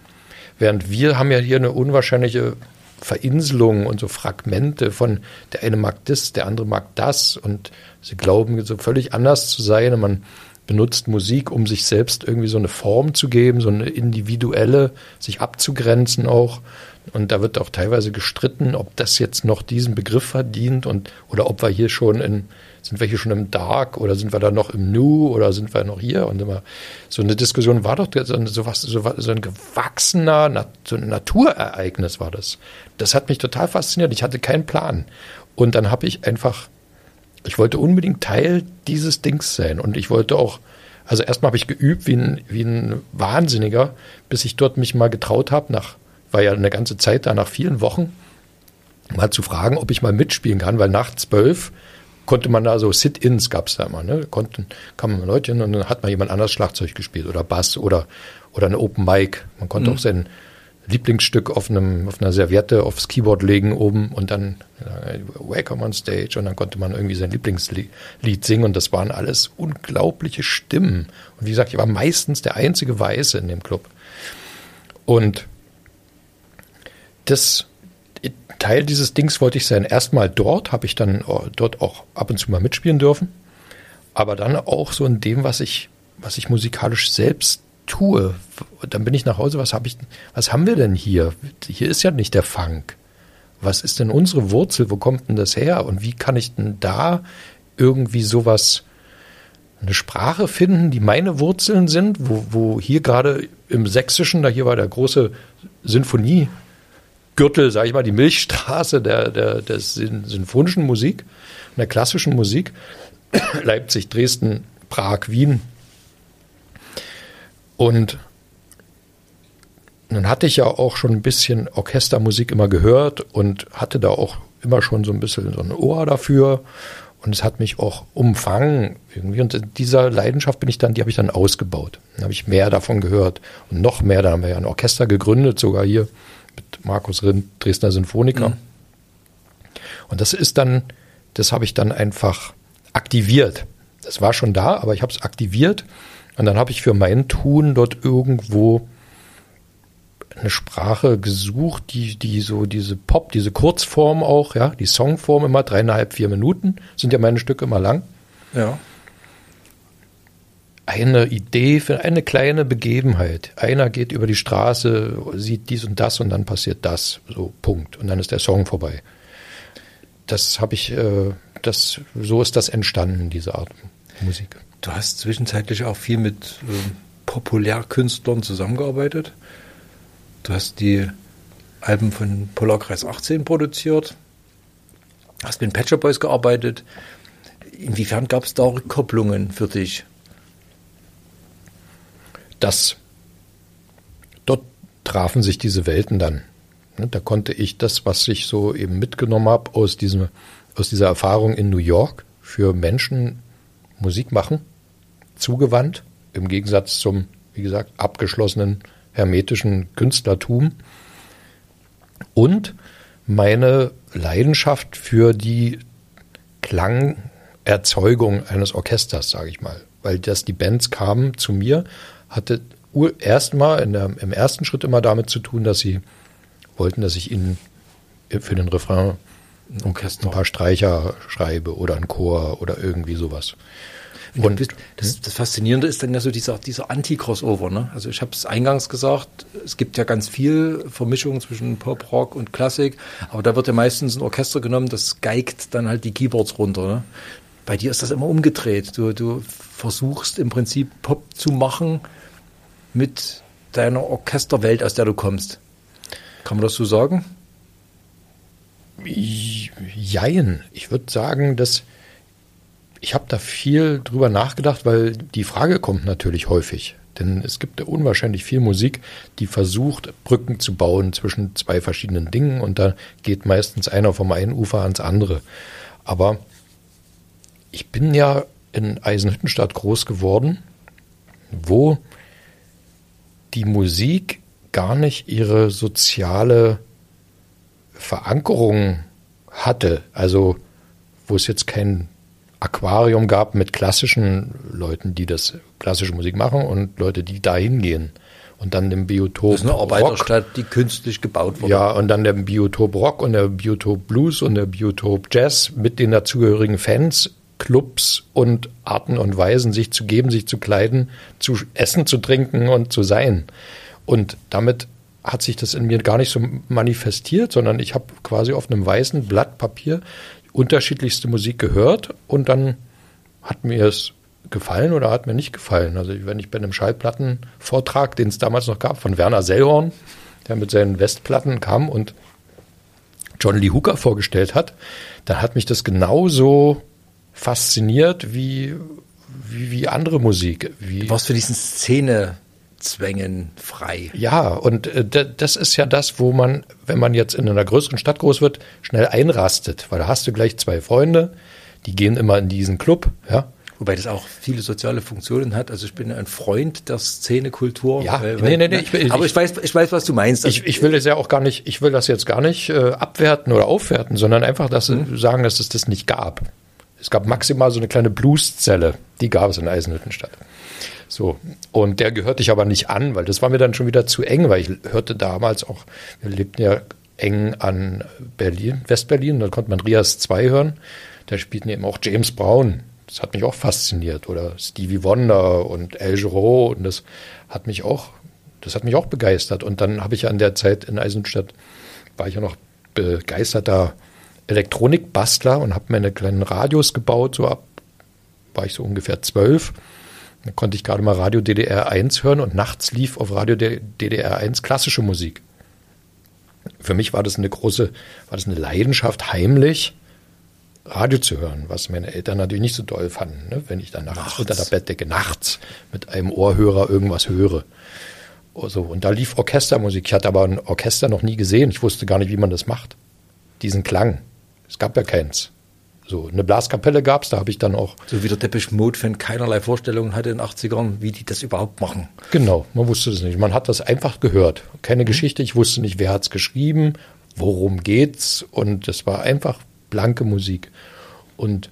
Während wir haben ja hier eine unwahrscheinliche Verinselung und so Fragmente von der eine mag das, der andere mag das und sie glauben so völlig anders zu sein. Und man benutzt Musik, um sich selbst irgendwie so eine Form zu geben, so eine individuelle, sich abzugrenzen auch. Und da wird auch teilweise gestritten, ob das jetzt noch diesen Begriff verdient und oder ob wir hier schon in, sind wir hier schon im Dark oder sind wir da noch im Nu oder sind wir noch hier? Und immer so eine Diskussion war doch so, was, so, so ein gewachsener, so ein Naturereignis war das. Das hat mich total fasziniert. Ich hatte keinen Plan. Und dann habe ich einfach ich wollte unbedingt Teil dieses Dings sein. Und ich wollte auch, also erstmal habe ich geübt wie ein, wie ein Wahnsinniger, bis ich dort mich mal getraut habe, nach, war ja eine ganze Zeit da, nach vielen Wochen, mal zu fragen, ob ich mal mitspielen kann, weil nach zwölf konnte man da so Sit-ins gab es da immer, ne? Konnten, kamen Leute hin und dann hat mal jemand anders Schlagzeug gespielt oder Bass oder, oder eine Open Mic. Man konnte mhm. auch sein Lieblingsstück auf, einem, auf einer Serviette aufs Keyboard legen oben und dann äh, Welcome on Stage und dann konnte man irgendwie sein Lieblingslied singen und das waren alles unglaubliche Stimmen. Und wie gesagt, ich war meistens der einzige Weiße in dem Club. Und das Teil dieses Dings wollte ich sein. Erstmal dort habe ich dann äh, dort auch ab und zu mal mitspielen dürfen, aber dann auch so in dem, was ich, was ich musikalisch selbst tue, dann bin ich nach Hause, was habe ich, was haben wir denn hier? Hier ist ja nicht der Funk. Was ist denn unsere Wurzel? Wo kommt denn das her? Und wie kann ich denn da irgendwie sowas, eine Sprache finden, die meine Wurzeln sind, wo, wo hier gerade im Sächsischen, da hier war der große Sinfoniegürtel, sage ich mal, die Milchstraße der, der, der sinfonischen Musik, der klassischen Musik, Leipzig, Dresden, Prag, Wien, und nun hatte ich ja auch schon ein bisschen Orchestermusik immer gehört und hatte da auch immer schon so ein bisschen so ein Ohr dafür und es hat mich auch umfangen irgendwie. Und in dieser Leidenschaft bin ich dann, die habe ich dann ausgebaut. Dann habe ich mehr davon gehört und noch mehr. Da haben wir ja ein Orchester gegründet, sogar hier mit Markus Rind, Dresdner Sinfoniker. Mhm. Und das ist dann, das habe ich dann einfach aktiviert. Das war schon da, aber ich habe es aktiviert. Und dann habe ich für mein Tun dort irgendwo eine Sprache gesucht, die, die so diese Pop, diese Kurzform auch, ja, die Songform immer dreieinhalb, vier Minuten, sind ja meine Stücke immer lang. Ja. Eine Idee für eine kleine Begebenheit. Einer geht über die Straße, sieht dies und das und dann passiert das. So, Punkt. Und dann ist der Song vorbei. Das habe ich, äh, das, so ist das entstanden, diese Art Musik. Du hast zwischenzeitlich auch viel mit äh, Populärkünstlern zusammengearbeitet. Du hast die Alben von Polarkreis 18 produziert, hast mit Patcher Boys gearbeitet. Inwiefern gab es da Rückkopplungen für dich? Das, dort trafen sich diese Welten dann. Ne, da konnte ich das, was ich so eben mitgenommen habe aus, diesem, aus dieser Erfahrung in New York für Menschen Musik machen, zugewandt, im Gegensatz zum, wie gesagt, abgeschlossenen hermetischen Künstlertum und meine Leidenschaft für die Klangerzeugung eines Orchesters, sage ich mal. Weil das die Bands kamen zu mir, hatte erstmal im ersten Schritt immer damit zu tun, dass sie wollten, dass ich ihnen für den Refrain Orchester. ein paar Streicher schreibe oder ein Chor oder irgendwie sowas. Und bist, das, das, Faszinierende ist dann ja so dieser, dieser Anti-Crossover. Ne? Also ich habe es eingangs gesagt, es gibt ja ganz viel Vermischung zwischen Pop, Rock und Klassik, aber da wird ja meistens ein Orchester genommen, das geigt dann halt die Keyboards runter. Ne? Bei dir ist das immer umgedreht. Du, du versuchst im Prinzip Pop zu machen mit deiner Orchesterwelt, aus der du kommst. Kann man das so sagen? Jein. Ich würde sagen, dass ich habe da viel drüber nachgedacht, weil die Frage kommt natürlich häufig. Denn es gibt unwahrscheinlich viel Musik, die versucht, Brücken zu bauen zwischen zwei verschiedenen Dingen und da geht meistens einer vom einen Ufer ans andere. Aber ich bin ja in Eisenhüttenstadt groß geworden, wo die Musik gar nicht ihre soziale Verankerung hatte. Also wo es jetzt kein Aquarium gab mit klassischen Leuten, die das klassische Musik machen und Leute, die da hingehen. Und dann dem Biotop Das ist eine Arbeiterstadt, Rock. die künstlich gebaut wurde. Ja, und dann der Biotop Rock und der Biotop Blues und der Biotop Jazz mit den dazugehörigen Fans, Clubs und Arten und Weisen, sich zu geben, sich zu kleiden, zu essen, zu trinken und zu sein. Und damit hat sich das in mir gar nicht so manifestiert, sondern ich habe quasi auf einem weißen Blatt Papier unterschiedlichste Musik gehört und dann hat mir es gefallen oder hat mir nicht gefallen. Also wenn ich bei einem Schallplattenvortrag, den es damals noch gab, von Werner Sellhorn, der mit seinen Westplatten kam und John Lee Hooker vorgestellt hat, dann hat mich das genauso fasziniert wie, wie, wie andere Musik. Wie du warst für diesen Szene Zwängen frei. Ja, und äh, das ist ja das, wo man, wenn man jetzt in einer größeren Stadt groß wird, schnell einrastet, weil da hast du gleich zwei Freunde, die gehen immer in diesen Club, ja. Wobei das auch viele soziale Funktionen hat. Also ich bin ein Freund der Szenekultur. Ja, weil, nee, nee, nee. Ich, ich, aber ich weiß, ich weiß, was du meinst. Ich, ich will das ja auch gar nicht, ich will das jetzt gar nicht äh, abwerten oder aufwerten, sondern einfach dass mhm. sagen, dass es das nicht gab. Es gab maximal so eine kleine Blueszelle, die gab es in Eisenhüttenstadt. So. Und der gehörte ich aber nicht an, weil das war mir dann schon wieder zu eng, weil ich hörte damals auch, wir lebten ja eng an Berlin, Westberlin, da konnte man Rias 2 hören. Da spielten eben auch James Brown. Das hat mich auch fasziniert. Oder Stevie Wonder und El Giro. Und das hat mich auch, das hat mich auch begeistert. Und dann habe ich ja in der Zeit in Eisenstadt, war ich ja noch begeisterter Elektronikbastler und habe meine kleinen Radios gebaut. So ab war ich so ungefähr zwölf da konnte ich gerade mal Radio DDR 1 hören und nachts lief auf Radio DDR 1 klassische Musik. Für mich war das eine große, war das eine Leidenschaft, heimlich Radio zu hören, was meine Eltern natürlich nicht so doll fanden, ne? wenn ich dann nachts, nachts, unter der Bettdecke nachts mit einem Ohrhörer irgendwas höre. Also, und da lief Orchestermusik. Ich hatte aber ein Orchester noch nie gesehen. Ich wusste gar nicht, wie man das macht. Diesen Klang. Es gab ja keins. So, eine Blaskapelle gab es, da habe ich dann auch. So wie der Depeche Mode-Fan keinerlei Vorstellungen hatte in den 80ern, wie die das überhaupt machen. Genau, man wusste das nicht. Man hat das einfach gehört. Keine mhm. Geschichte, ich wusste nicht, wer hat es geschrieben, worum geht's und es war einfach blanke Musik. Und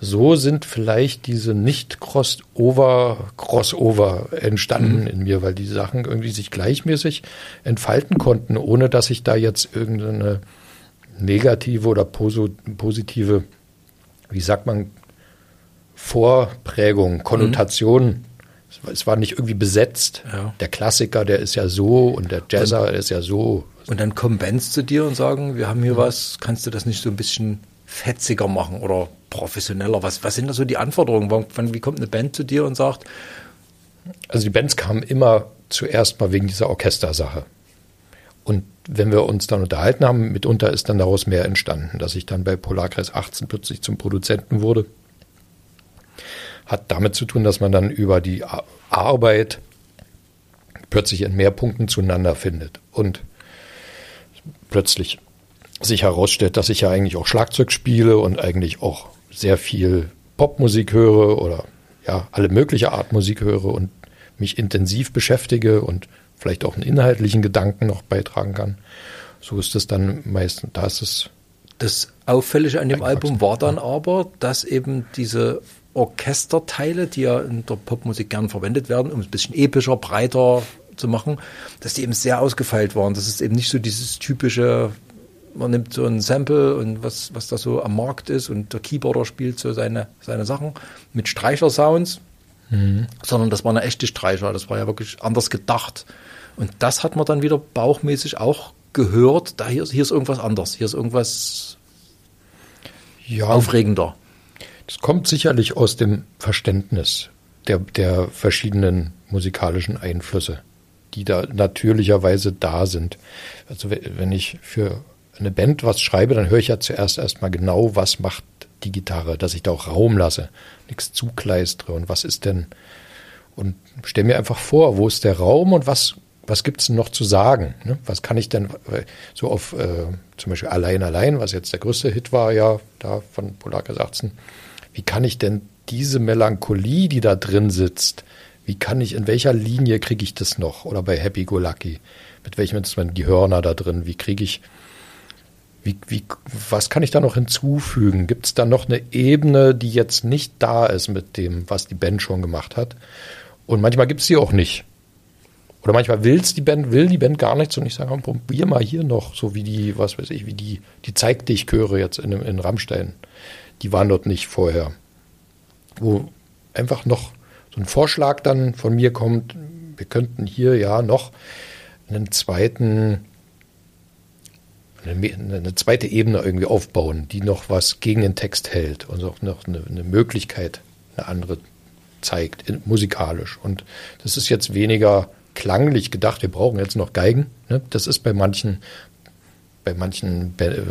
so sind vielleicht diese nicht-Crossover Crossover entstanden mhm. in mir, weil die Sachen irgendwie sich gleichmäßig entfalten konnten, ohne dass ich da jetzt irgendeine negative oder positive, wie sagt man, Vorprägung, Konnotation. Mhm. Es war nicht irgendwie besetzt. Ja. Der Klassiker, der ist ja so und der Jazzer und, ist ja so. Und dann kommen Bands zu dir und sagen, wir haben hier mhm. was, kannst du das nicht so ein bisschen fetziger machen oder professioneller? Was, was sind da so die Anforderungen? Wann, wie kommt eine Band zu dir und sagt? Also die Bands kamen immer zuerst mal wegen dieser Orchestersache. Und wenn wir uns dann unterhalten haben, mitunter ist dann daraus mehr entstanden, dass ich dann bei Polarkreis 18 plötzlich zum Produzenten wurde. Hat damit zu tun, dass man dann über die Arbeit plötzlich in mehr Punkten zueinander findet und plötzlich sich herausstellt, dass ich ja eigentlich auch Schlagzeug spiele und eigentlich auch sehr viel Popmusik höre oder ja, alle mögliche Art Musik höre und mich intensiv beschäftige und vielleicht auch einen inhaltlichen Gedanken noch beitragen kann. So ist es dann meistens, da ist es. Das Auffällige an dem Album war dann aber, dass eben diese Orchesterteile, die ja in der Popmusik gern verwendet werden, um es ein bisschen epischer, breiter zu machen, dass die eben sehr ausgefeilt waren. Das ist eben nicht so dieses typische, man nimmt so ein Sample und was, was da so am Markt ist und der Keyboarder spielt so seine, seine Sachen mit Streicher-Sounds, mhm. sondern das war eine echte Streicher. Das war ja wirklich anders gedacht. Und das hat man dann wieder bauchmäßig auch gehört. Da hier, hier ist irgendwas anders. Hier ist irgendwas ja, aufregender. Das kommt sicherlich aus dem Verständnis der, der verschiedenen musikalischen Einflüsse, die da natürlicherweise da sind. Also wenn ich für eine Band was schreibe, dann höre ich ja zuerst erstmal genau, was macht die Gitarre, dass ich da auch Raum lasse, nichts zukleistere und was ist denn und stelle mir einfach vor, wo ist der Raum und was was gibt es noch zu sagen? Ne? Was kann ich denn so auf äh, zum Beispiel Allein Allein, was jetzt der größte Hit war, ja, da von Polarkas 18, wie kann ich denn diese Melancholie, die da drin sitzt, wie kann ich, in welcher Linie kriege ich das noch? Oder bei Happy Go Lucky, mit welchem Instrument, die Hörner da drin, wie kriege ich, wie, wie, was kann ich da noch hinzufügen? Gibt es da noch eine Ebene, die jetzt nicht da ist mit dem, was die Band schon gemacht hat? Und manchmal gibt es die auch nicht. Oder manchmal will's die Band, will die Band gar nichts und ich sage, probier mal hier noch, so wie die, was weiß ich, wie die, die Zeig dich Chöre jetzt in, in Rammstein. Die waren dort nicht vorher. Wo einfach noch so ein Vorschlag dann von mir kommt, wir könnten hier ja noch einen zweiten, eine, eine zweite Ebene irgendwie aufbauen, die noch was gegen den Text hält und auch noch eine, eine Möglichkeit, eine andere zeigt, musikalisch. Und das ist jetzt weniger klanglich gedacht, wir brauchen jetzt noch Geigen. Ne? Das ist bei manchen, bei manchen äh,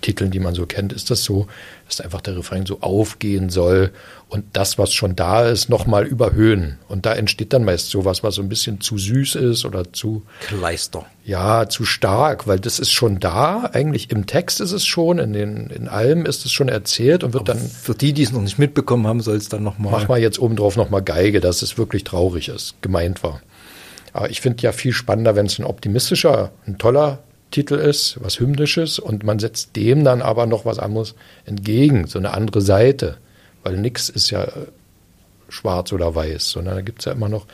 Titeln, die man so kennt, ist das so, dass einfach der Refrain so aufgehen soll und das, was schon da ist, nochmal überhöhen. Und da entsteht dann meist sowas, was so ein bisschen zu süß ist oder zu Kleister. Ja, zu stark, weil das ist schon da. Eigentlich im Text ist es schon, in den in allem ist es schon erzählt und wird Aber dann. Für die, die es noch nicht mitbekommen haben, soll es dann nochmal. Mach mal jetzt obendrauf nochmal Geige, dass es wirklich traurig ist, gemeint war. Aber ich finde ja viel spannender, wenn es ein optimistischer, ein toller Titel ist, was Hymnisches und man setzt dem dann aber noch was anderes entgegen, so eine andere Seite. Weil nichts ist ja schwarz oder weiß, sondern da gibt es ja immer noch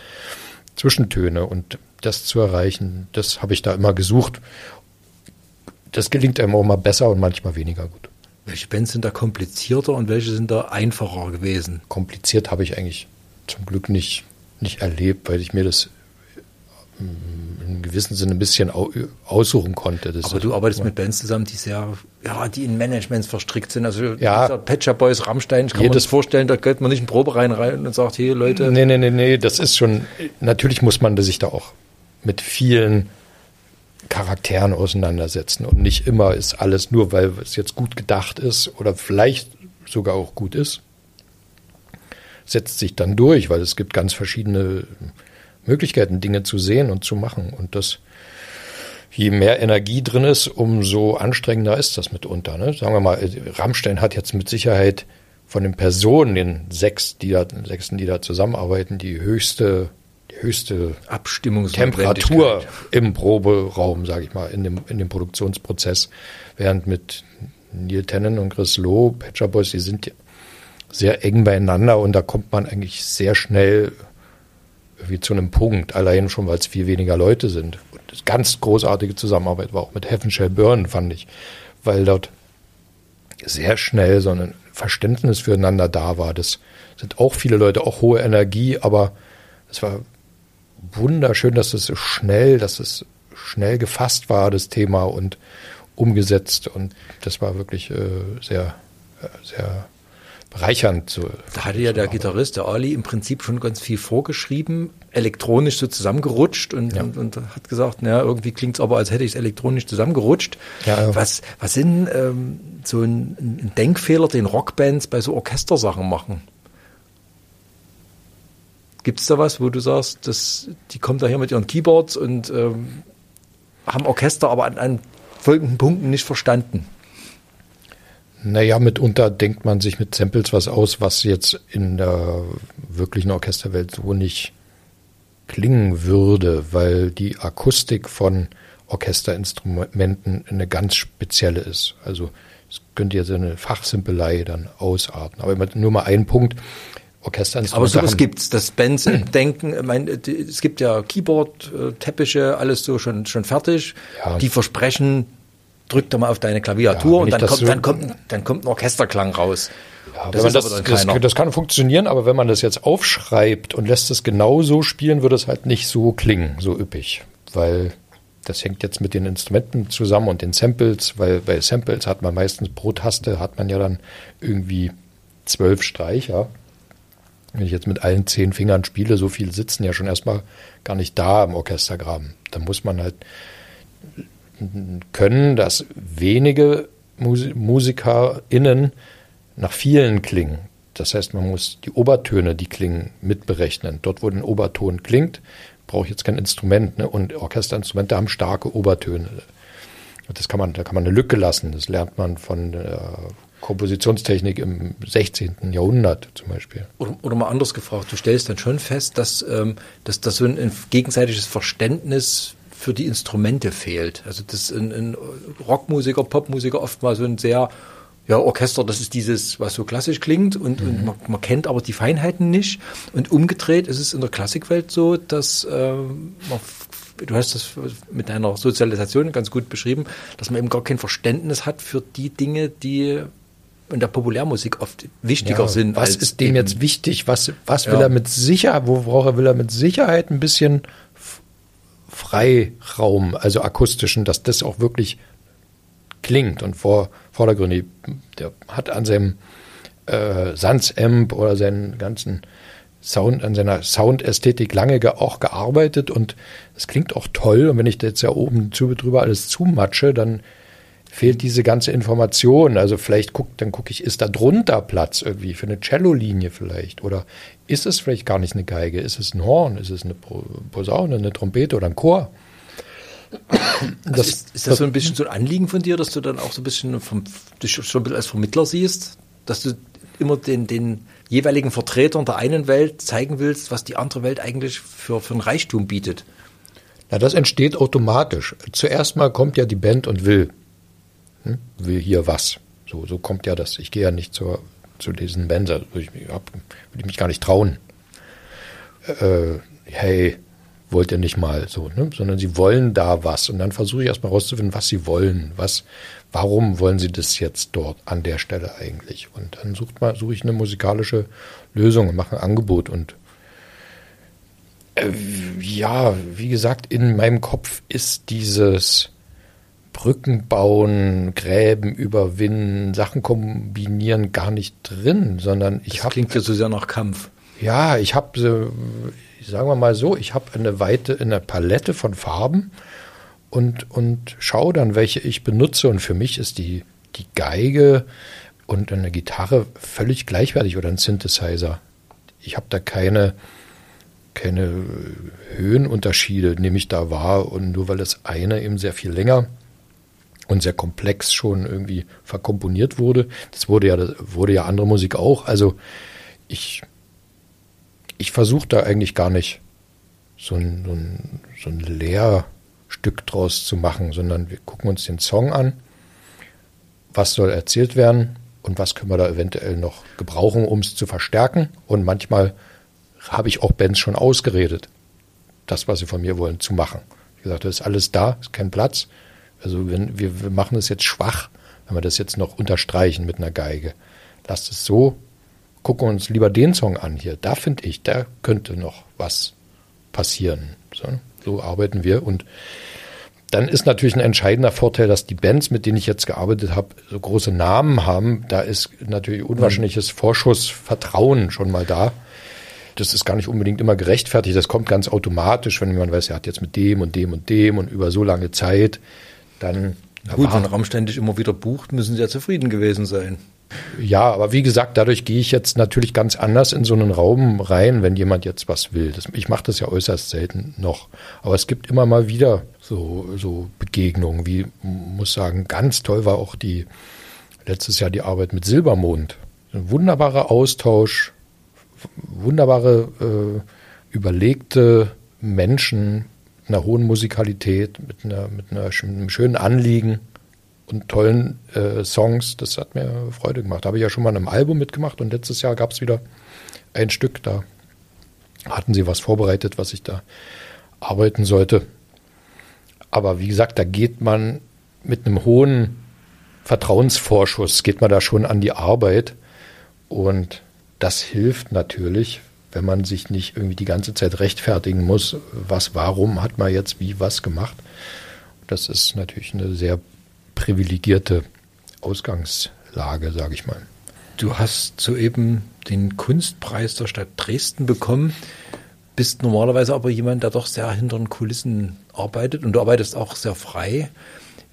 Zwischentöne und das zu erreichen, das habe ich da immer gesucht. Das gelingt einem auch mal besser und manchmal weniger gut. Welche Bands sind da komplizierter und welche sind da einfacher gewesen? Kompliziert habe ich eigentlich zum Glück nicht, nicht erlebt, weil ich mir das in gewissem Sinne ein bisschen aussuchen konnte. Das Aber du arbeitest mit Bands zusammen, die sehr, ja, die in Managements verstrickt sind. Also ja, Patcher Boys, Rammstein, ich kann mir das vorstellen, da geht man nicht in Probe rein, rein und sagt, hey Leute. Nee, nee, nee, nee, das ist schon, natürlich muss man sich da auch mit vielen Charakteren auseinandersetzen und nicht immer ist alles nur, weil es jetzt gut gedacht ist oder vielleicht sogar auch gut ist, setzt sich dann durch, weil es gibt ganz verschiedene Möglichkeiten, Dinge zu sehen und zu machen. Und das, je mehr Energie drin ist, umso anstrengender ist das mitunter. Ne? Sagen wir mal, Rammstein hat jetzt mit Sicherheit von den Personen, den sechs, die da, sechsten, die da zusammenarbeiten, die höchste, die höchste Temperatur im Proberaum, sage ich mal, in dem, in dem Produktionsprozess. Während mit Neil Tennant und Chris Lowe, Patcher Boys, die sind sehr eng beieinander und da kommt man eigentlich sehr schnell wie zu einem Punkt, allein schon, weil es viel weniger Leute sind. Und das ganz großartige Zusammenarbeit war auch mit Heaven Shell Burn, fand ich, weil dort sehr schnell so ein Verständnis füreinander da war. Das sind auch viele Leute, auch hohe Energie, aber es war wunderschön, dass es so schnell, dass es schnell gefasst war, das Thema und umgesetzt. Und das war wirklich äh, sehr, äh, sehr bereichernd. So da hatte ja der Gitarrist, der Ali, im Prinzip schon ganz viel vorgeschrieben, elektronisch so zusammengerutscht und, ja. und, und, hat gesagt, naja, irgendwie klingt es aber, als hätte ich es elektronisch zusammengerutscht. Ja. Was, was sind ähm, so ein, ein Denkfehler, den Rockbands bei so Orchestersachen machen? Gibt es da was, wo du sagst, dass die kommen da hier mit ihren Keyboards und ähm, haben Orchester aber an, an folgenden Punkten nicht verstanden? Naja, mitunter denkt man sich mit Samples was aus, was jetzt in der wirklichen Orchesterwelt so nicht klingen würde, weil die Akustik von Orchesterinstrumenten eine ganz spezielle ist. Also es könnte jetzt eine Fachsimpelei dann ausarten. Aber nur mal ein Punkt. Orchesterinstrumente. Aber sowas gibt's, das Bands denken, ich meine, es gibt ja Keyboard, äh, Teppiche, alles so schon, schon fertig. Ja. Die versprechen drück doch mal auf deine Klaviatur ja, und dann kommt, so dann, kommt, dann kommt ein Orchesterklang raus. Ja, das, das, das, das, kann funktionieren, aber wenn man das jetzt aufschreibt und lässt es genau so spielen, würde es halt nicht so klingen, so üppig. Weil das hängt jetzt mit den Instrumenten zusammen und den Samples, weil bei Samples hat man meistens pro Taste hat man ja dann irgendwie zwölf Streicher. Wenn ich jetzt mit allen zehn Fingern spiele, so viel sitzen ja schon erstmal gar nicht da im Orchestergraben. Da muss man halt können, dass wenige MusikerInnen nach vielen klingen. Das heißt, man muss die Obertöne, die klingen, mitberechnen. Dort, wo ein Oberton klingt, brauche ich jetzt kein Instrument. Ne? Und Orchesterinstrumente haben starke Obertöne. Das kann man, da kann man eine Lücke lassen. Das lernt man von der Kompositionstechnik im 16. Jahrhundert zum Beispiel. Oder, oder mal anders gefragt, du stellst dann schon fest, dass, ähm, dass, dass so ein, ein gegenseitiges Verständnis für die Instrumente fehlt. Also das ein, ein Rockmusiker, Popmusiker oft mal so ein sehr ja, Orchester, das ist dieses, was so klassisch klingt und, mhm. und man, man, kennt aber die Feinheiten nicht. Und umgedreht ist es in der Klassikwelt so, dass äh, man, du hast das mit deiner Sozialisation ganz gut beschrieben, dass man eben gar kein Verständnis hat für die Dinge, die in der Populärmusik oft wichtiger ja, sind. Was ist dem jetzt wichtig? Was, was will ja. er mit Sicherheit, worauf will er mit Sicherheit ein bisschen Freiraum, also akustischen, dass das auch wirklich klingt und vor, vordergründig. Der hat an seinem äh, Sans-Amp oder seinen ganzen Sound, an seiner Soundästhetik lange ge auch gearbeitet und es klingt auch toll. Und wenn ich jetzt ja oben drüber alles zumatsche, dann fehlt diese ganze Information. Also vielleicht guck, dann gucke ich, ist da drunter Platz irgendwie für eine Cello-Linie vielleicht? Oder ist es vielleicht gar nicht eine Geige? Ist es ein Horn? Ist es eine Posaune, eine Trompete oder ein Chor? Also das, ist, ist, das so ein bisschen so ein Anliegen von dir, dass du dann auch so ein bisschen vom, dich schon ein bisschen als Vermittler siehst, dass du immer den, den jeweiligen Vertretern der einen Welt zeigen willst, was die andere Welt eigentlich für, für ein Reichtum bietet? Na, das entsteht automatisch. Zuerst mal kommt ja die Band und will hm? will hier was. So, so kommt ja das. Ich gehe ja nicht zur, zu diesen würde ich, würde ich mich gar nicht trauen. Äh, hey, wollt ihr nicht mal so, ne? sondern sie wollen da was. Und dann versuche ich erstmal rauszufinden, was sie wollen. Was, warum wollen sie das jetzt dort an der Stelle eigentlich? Und dann sucht mal, suche ich eine musikalische Lösung und mache ein Angebot. Und äh, ja, wie gesagt, in meinem Kopf ist dieses Brücken bauen, Gräben überwinden, Sachen kombinieren gar nicht drin, sondern ich habe. Klingt ja so sehr nach Kampf. Ja, ich habe, sagen wir mal so, ich habe eine weite, eine Palette von Farben und, und schaue dann, welche ich benutze. Und für mich ist die, die Geige und eine Gitarre völlig gleichwertig oder ein Synthesizer. Ich habe da keine keine Höhenunterschiede, nehme ich da wahr. Und nur weil das eine eben sehr viel länger und sehr komplex schon irgendwie verkomponiert wurde, das wurde ja, das wurde ja andere Musik auch. Also ich, ich versuche da eigentlich gar nicht so ein, so ein, so ein Lehrstück draus zu machen, sondern wir gucken uns den Song an, was soll erzählt werden und was können wir da eventuell noch gebrauchen, um es zu verstärken. Und manchmal habe ich auch Bands schon ausgeredet, das, was sie von mir wollen, zu machen. Wie gesagt, das ist alles da, ist kein Platz. Also wenn wir, wir machen es jetzt schwach, wenn wir das jetzt noch unterstreichen mit einer Geige. Lasst es so, gucken uns lieber den Song an hier. Da finde ich, da könnte noch was passieren. So, so arbeiten wir und dann ist natürlich ein entscheidender Vorteil, dass die Bands, mit denen ich jetzt gearbeitet habe, so große Namen haben. Da ist natürlich unwahrscheinliches Vorschussvertrauen schon mal da das ist gar nicht unbedingt immer gerechtfertigt. Das kommt ganz automatisch, wenn jemand weiß, er hat jetzt mit dem und dem und dem und über so lange Zeit, dann. Gut, wenn Rammstein dich immer wieder bucht, müssen sie ja zufrieden gewesen sein. Ja, aber wie gesagt, dadurch gehe ich jetzt natürlich ganz anders in so einen Raum rein, wenn jemand jetzt was will. Das, ich mache das ja äußerst selten noch. Aber es gibt immer mal wieder so, so Begegnungen, wie muss sagen, ganz toll war auch die letztes Jahr die Arbeit mit Silbermond. Ein wunderbarer Austausch, wunderbare, äh, überlegte Menschen einer hohen Musikalität, mit, einer, mit einer, einem schönen Anliegen und tollen äh, Songs. Das hat mir Freude gemacht. Da habe ich ja schon mal in einem Album mitgemacht und letztes Jahr gab es wieder ein Stück. Da hatten sie was vorbereitet, was ich da arbeiten sollte. Aber wie gesagt, da geht man mit einem hohen Vertrauensvorschuss, geht man da schon an die Arbeit. Und das hilft natürlich, wenn man sich nicht irgendwie die ganze Zeit rechtfertigen muss, was, warum hat man jetzt wie was gemacht. Das ist natürlich eine sehr privilegierte Ausgangslage, sage ich mal. Du hast soeben den Kunstpreis der Stadt Dresden bekommen, bist normalerweise aber jemand, der doch sehr hinter den Kulissen arbeitet und du arbeitest auch sehr frei.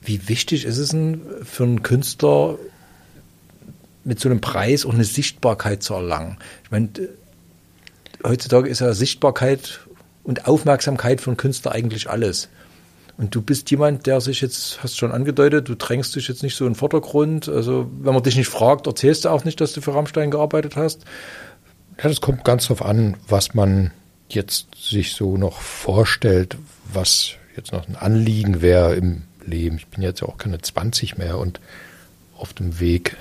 Wie wichtig ist es denn für einen Künstler, mit so einem Preis auch eine Sichtbarkeit zu erlangen. Ich meine, heutzutage ist ja Sichtbarkeit und Aufmerksamkeit von Künstler eigentlich alles. Und du bist jemand, der sich jetzt, hast schon angedeutet, du drängst dich jetzt nicht so in den Vordergrund. Also, wenn man dich nicht fragt, erzählst du auch nicht, dass du für Rammstein gearbeitet hast. Ja, das kommt ganz darauf an, was man jetzt sich so noch vorstellt, was jetzt noch ein Anliegen wäre im Leben. Ich bin jetzt auch keine 20 mehr und auf dem Weg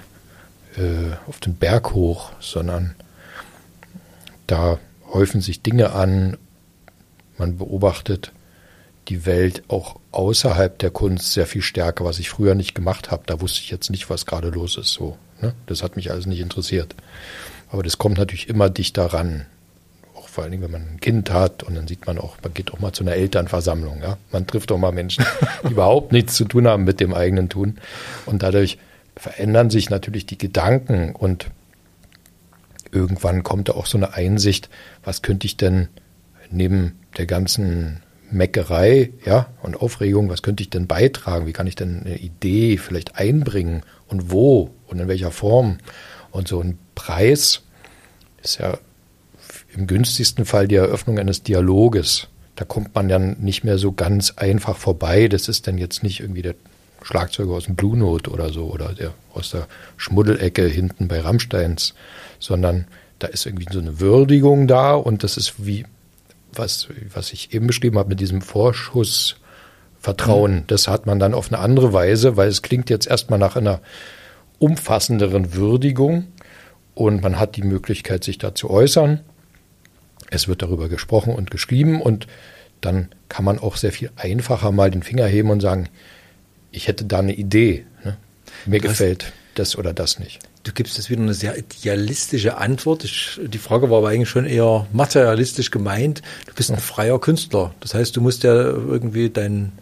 äh, auf den Berg hoch, sondern da häufen sich Dinge an, man beobachtet die Welt auch außerhalb der Kunst sehr viel stärker, was ich früher nicht gemacht habe. Da wusste ich jetzt nicht, was gerade los ist. So, ne? Das hat mich alles nicht interessiert. Aber das kommt natürlich immer dichter ran. Auch vor allen Dingen, wenn man ein Kind hat und dann sieht man auch, man geht auch mal zu einer Elternversammlung. Ja? Man trifft auch mal Menschen, die überhaupt nichts zu tun haben mit dem eigenen Tun. Und dadurch verändern sich natürlich die Gedanken und irgendwann kommt da auch so eine Einsicht, was könnte ich denn neben der ganzen Meckerei ja, und Aufregung, was könnte ich denn beitragen? Wie kann ich denn eine Idee vielleicht einbringen und wo und in welcher Form? Und so ein Preis ist ja im günstigsten Fall die Eröffnung eines Dialoges. Da kommt man dann nicht mehr so ganz einfach vorbei. Das ist dann jetzt nicht irgendwie der Schlagzeuger aus dem Blue Note oder so oder der aus der Schmuddelecke hinten bei Rammsteins, sondern da ist irgendwie so eine Würdigung da und das ist wie, was, was ich eben beschrieben habe mit diesem Vorschussvertrauen. Mhm. Das hat man dann auf eine andere Weise, weil es klingt jetzt erstmal nach einer umfassenderen Würdigung und man hat die Möglichkeit, sich da zu äußern. Es wird darüber gesprochen und geschrieben und dann kann man auch sehr viel einfacher mal den Finger heben und sagen, ich hätte da eine Idee. Ne? Mir du gefällt das oder das nicht. Du gibst jetzt wieder eine sehr idealistische Antwort. Ich, die Frage war aber eigentlich schon eher materialistisch gemeint. Du bist ein freier Künstler. Das heißt, du musst ja irgendwie deinen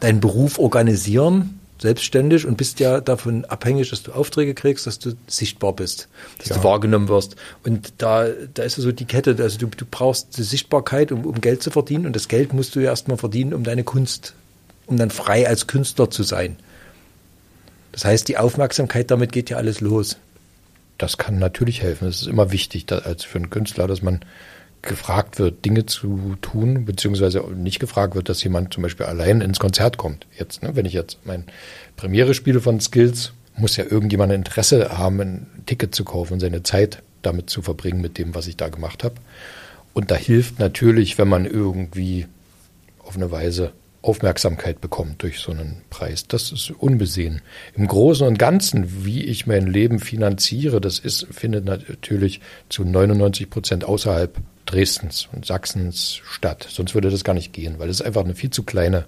deinen Beruf organisieren, selbstständig und bist ja davon abhängig, dass du Aufträge kriegst, dass du sichtbar bist, dass ja. du wahrgenommen wirst. Und da, da ist so die Kette, also du, du brauchst die Sichtbarkeit, um, um Geld zu verdienen und das Geld musst du ja erstmal verdienen, um deine Kunst um dann frei als Künstler zu sein. Das heißt, die Aufmerksamkeit, damit geht ja alles los. Das kann natürlich helfen. Es ist immer wichtig dass, als für einen Künstler, dass man gefragt wird, Dinge zu tun, beziehungsweise nicht gefragt wird, dass jemand zum Beispiel allein ins Konzert kommt. Jetzt, ne, wenn ich jetzt mein Premiere spiele von Skills, muss ja irgendjemand Interesse haben, ein Ticket zu kaufen seine Zeit damit zu verbringen mit dem, was ich da gemacht habe. Und da hilft natürlich, wenn man irgendwie auf eine Weise Aufmerksamkeit bekommt durch so einen Preis. Das ist unbesehen. Im Großen und Ganzen, wie ich mein Leben finanziere, das ist, findet natürlich zu 99 Prozent außerhalb Dresdens und Sachsens statt. Sonst würde das gar nicht gehen, weil es einfach eine viel zu kleine,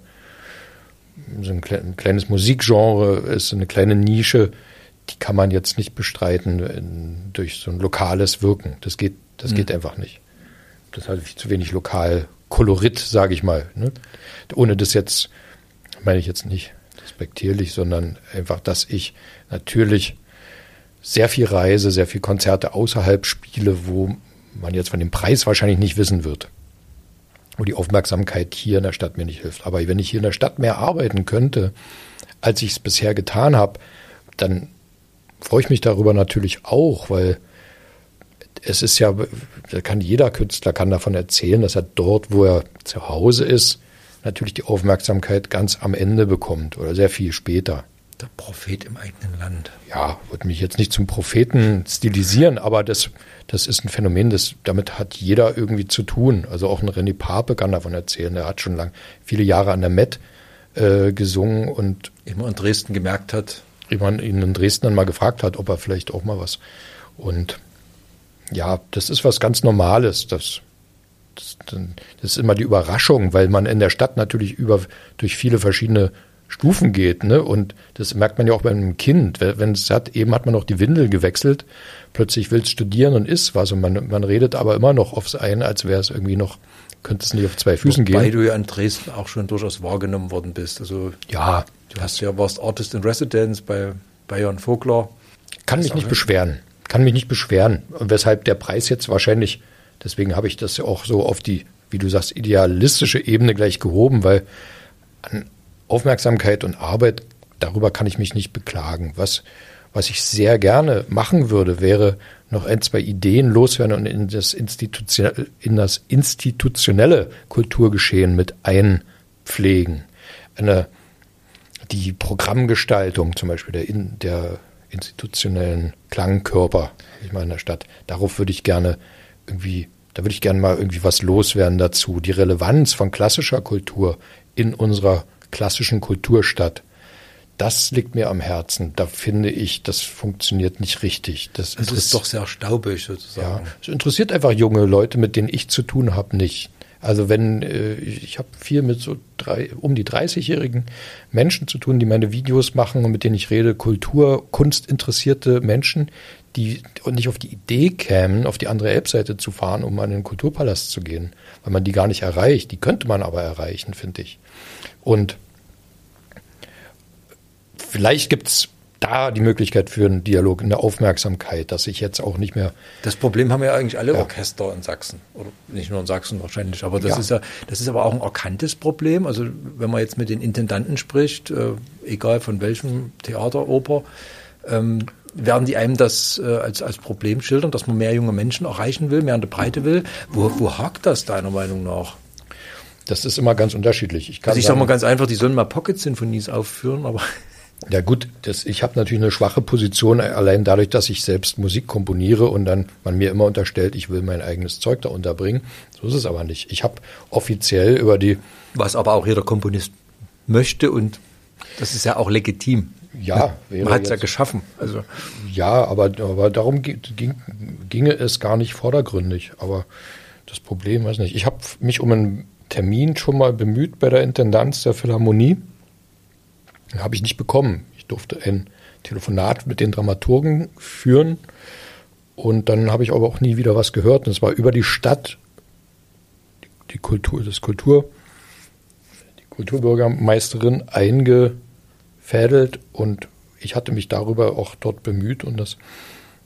so ein, kleines Musikgenre ist, eine kleine Nische, die kann man jetzt nicht bestreiten in, durch so ein lokales Wirken. Das geht, das mhm. geht einfach nicht. Das hat viel zu wenig lokal Kolorit, sage ich mal. Ne? Ohne das jetzt, meine ich jetzt nicht respektierlich, sondern einfach, dass ich natürlich sehr viel reise, sehr viel Konzerte außerhalb spiele, wo man jetzt von dem Preis wahrscheinlich nicht wissen wird. Wo die Aufmerksamkeit hier in der Stadt mir nicht hilft. Aber wenn ich hier in der Stadt mehr arbeiten könnte, als ich es bisher getan habe, dann freue ich mich darüber natürlich auch, weil es ist ja, da kann jeder Künstler kann davon erzählen, dass er dort, wo er zu Hause ist, natürlich die Aufmerksamkeit ganz am Ende bekommt oder sehr viel später. Der Prophet im eigenen Land. Ja, würde mich jetzt nicht zum Propheten stilisieren, aber das, das ist ein Phänomen, das, damit hat jeder irgendwie zu tun. Also auch ein René Pape kann davon erzählen. Er hat schon lang viele Jahre an der Met äh, gesungen und immer in Dresden gemerkt hat. Jemand ihn in Dresden dann mal gefragt hat, ob er vielleicht auch mal was. Und ja, das ist was ganz Normales. Das, das, das ist immer die Überraschung, weil man in der Stadt natürlich über, durch viele verschiedene Stufen geht. Ne? Und das merkt man ja auch bei einem Kind. Wenn es hat, eben hat man noch die Windel gewechselt, plötzlich will es studieren und ist was. Und man, man redet aber immer noch aufs ein, als wäre es irgendwie noch, könnte es nicht auf zwei Füßen Wobei gehen. Weil du ja in Dresden auch schon durchaus wahrgenommen worden bist. Also ja, du hast ja warst Artist in Residence bei Bayern Vogler. Kann mich nicht beschweren kann mich nicht beschweren. Weshalb der Preis jetzt wahrscheinlich, deswegen habe ich das ja auch so auf die, wie du sagst, idealistische Ebene gleich gehoben, weil an Aufmerksamkeit und Arbeit, darüber kann ich mich nicht beklagen. Was, was ich sehr gerne machen würde, wäre noch ein, zwei Ideen loswerden und in das, institutionelle, in das institutionelle Kulturgeschehen mit einpflegen. Eine, die Programmgestaltung zum Beispiel der, der institutionellen Klangkörper, ich meine, in der Stadt. Darauf würde ich gerne irgendwie, da würde ich gerne mal irgendwie was loswerden dazu. Die Relevanz von klassischer Kultur in unserer klassischen Kulturstadt. Das liegt mir am Herzen. Da finde ich, das funktioniert nicht richtig. Das, das ist doch sehr staubig sozusagen. Ja, es interessiert einfach junge Leute, mit denen ich zu tun habe, nicht. Also wenn äh, ich habe viel mit so drei, um die 30-jährigen Menschen zu tun, die meine Videos machen und mit denen ich rede, Kultur, Kunst interessierte Menschen, die nicht auf die Idee kämen, auf die andere Elbseite zu fahren, um an den Kulturpalast zu gehen, weil man die gar nicht erreicht. Die könnte man aber erreichen, finde ich. Und vielleicht gibt's da die Möglichkeit für einen Dialog, eine Aufmerksamkeit, dass ich jetzt auch nicht mehr. Das Problem haben ja eigentlich alle ja. Orchester in Sachsen. Oder nicht nur in Sachsen wahrscheinlich, aber das ja. ist ja, das ist aber auch ein erkanntes Problem. Also wenn man jetzt mit den Intendanten spricht, äh, egal von welchem Theater, Oper, ähm, werden die einem das äh, als, als Problem schildern, dass man mehr junge Menschen erreichen will, mehr in der Breite will. Wo, wo hakt das deiner Meinung nach? Das ist immer ganz unterschiedlich. Ich, kann also ich sage mal ganz einfach, die sollen mal Pocket-Sinfonies aufführen, aber ja gut, das, ich habe natürlich eine schwache Position, allein dadurch, dass ich selbst Musik komponiere und dann man mir immer unterstellt, ich will mein eigenes Zeug da unterbringen. So ist es aber nicht. Ich habe offiziell über die... Was aber auch jeder Komponist möchte und das ist ja auch legitim. Ja, man hat es ja geschaffen. Also. Ja, aber, aber darum ging, ginge es gar nicht vordergründig. Aber das Problem, weiß nicht, ich habe mich um einen Termin schon mal bemüht bei der Intendanz der Philharmonie habe ich nicht bekommen. Ich durfte ein Telefonat mit den Dramaturgen führen und dann habe ich aber auch nie wieder was gehört. Und es war über die Stadt, die Kultur, das Kultur, die Kulturbürgermeisterin eingefädelt und ich hatte mich darüber auch dort bemüht und das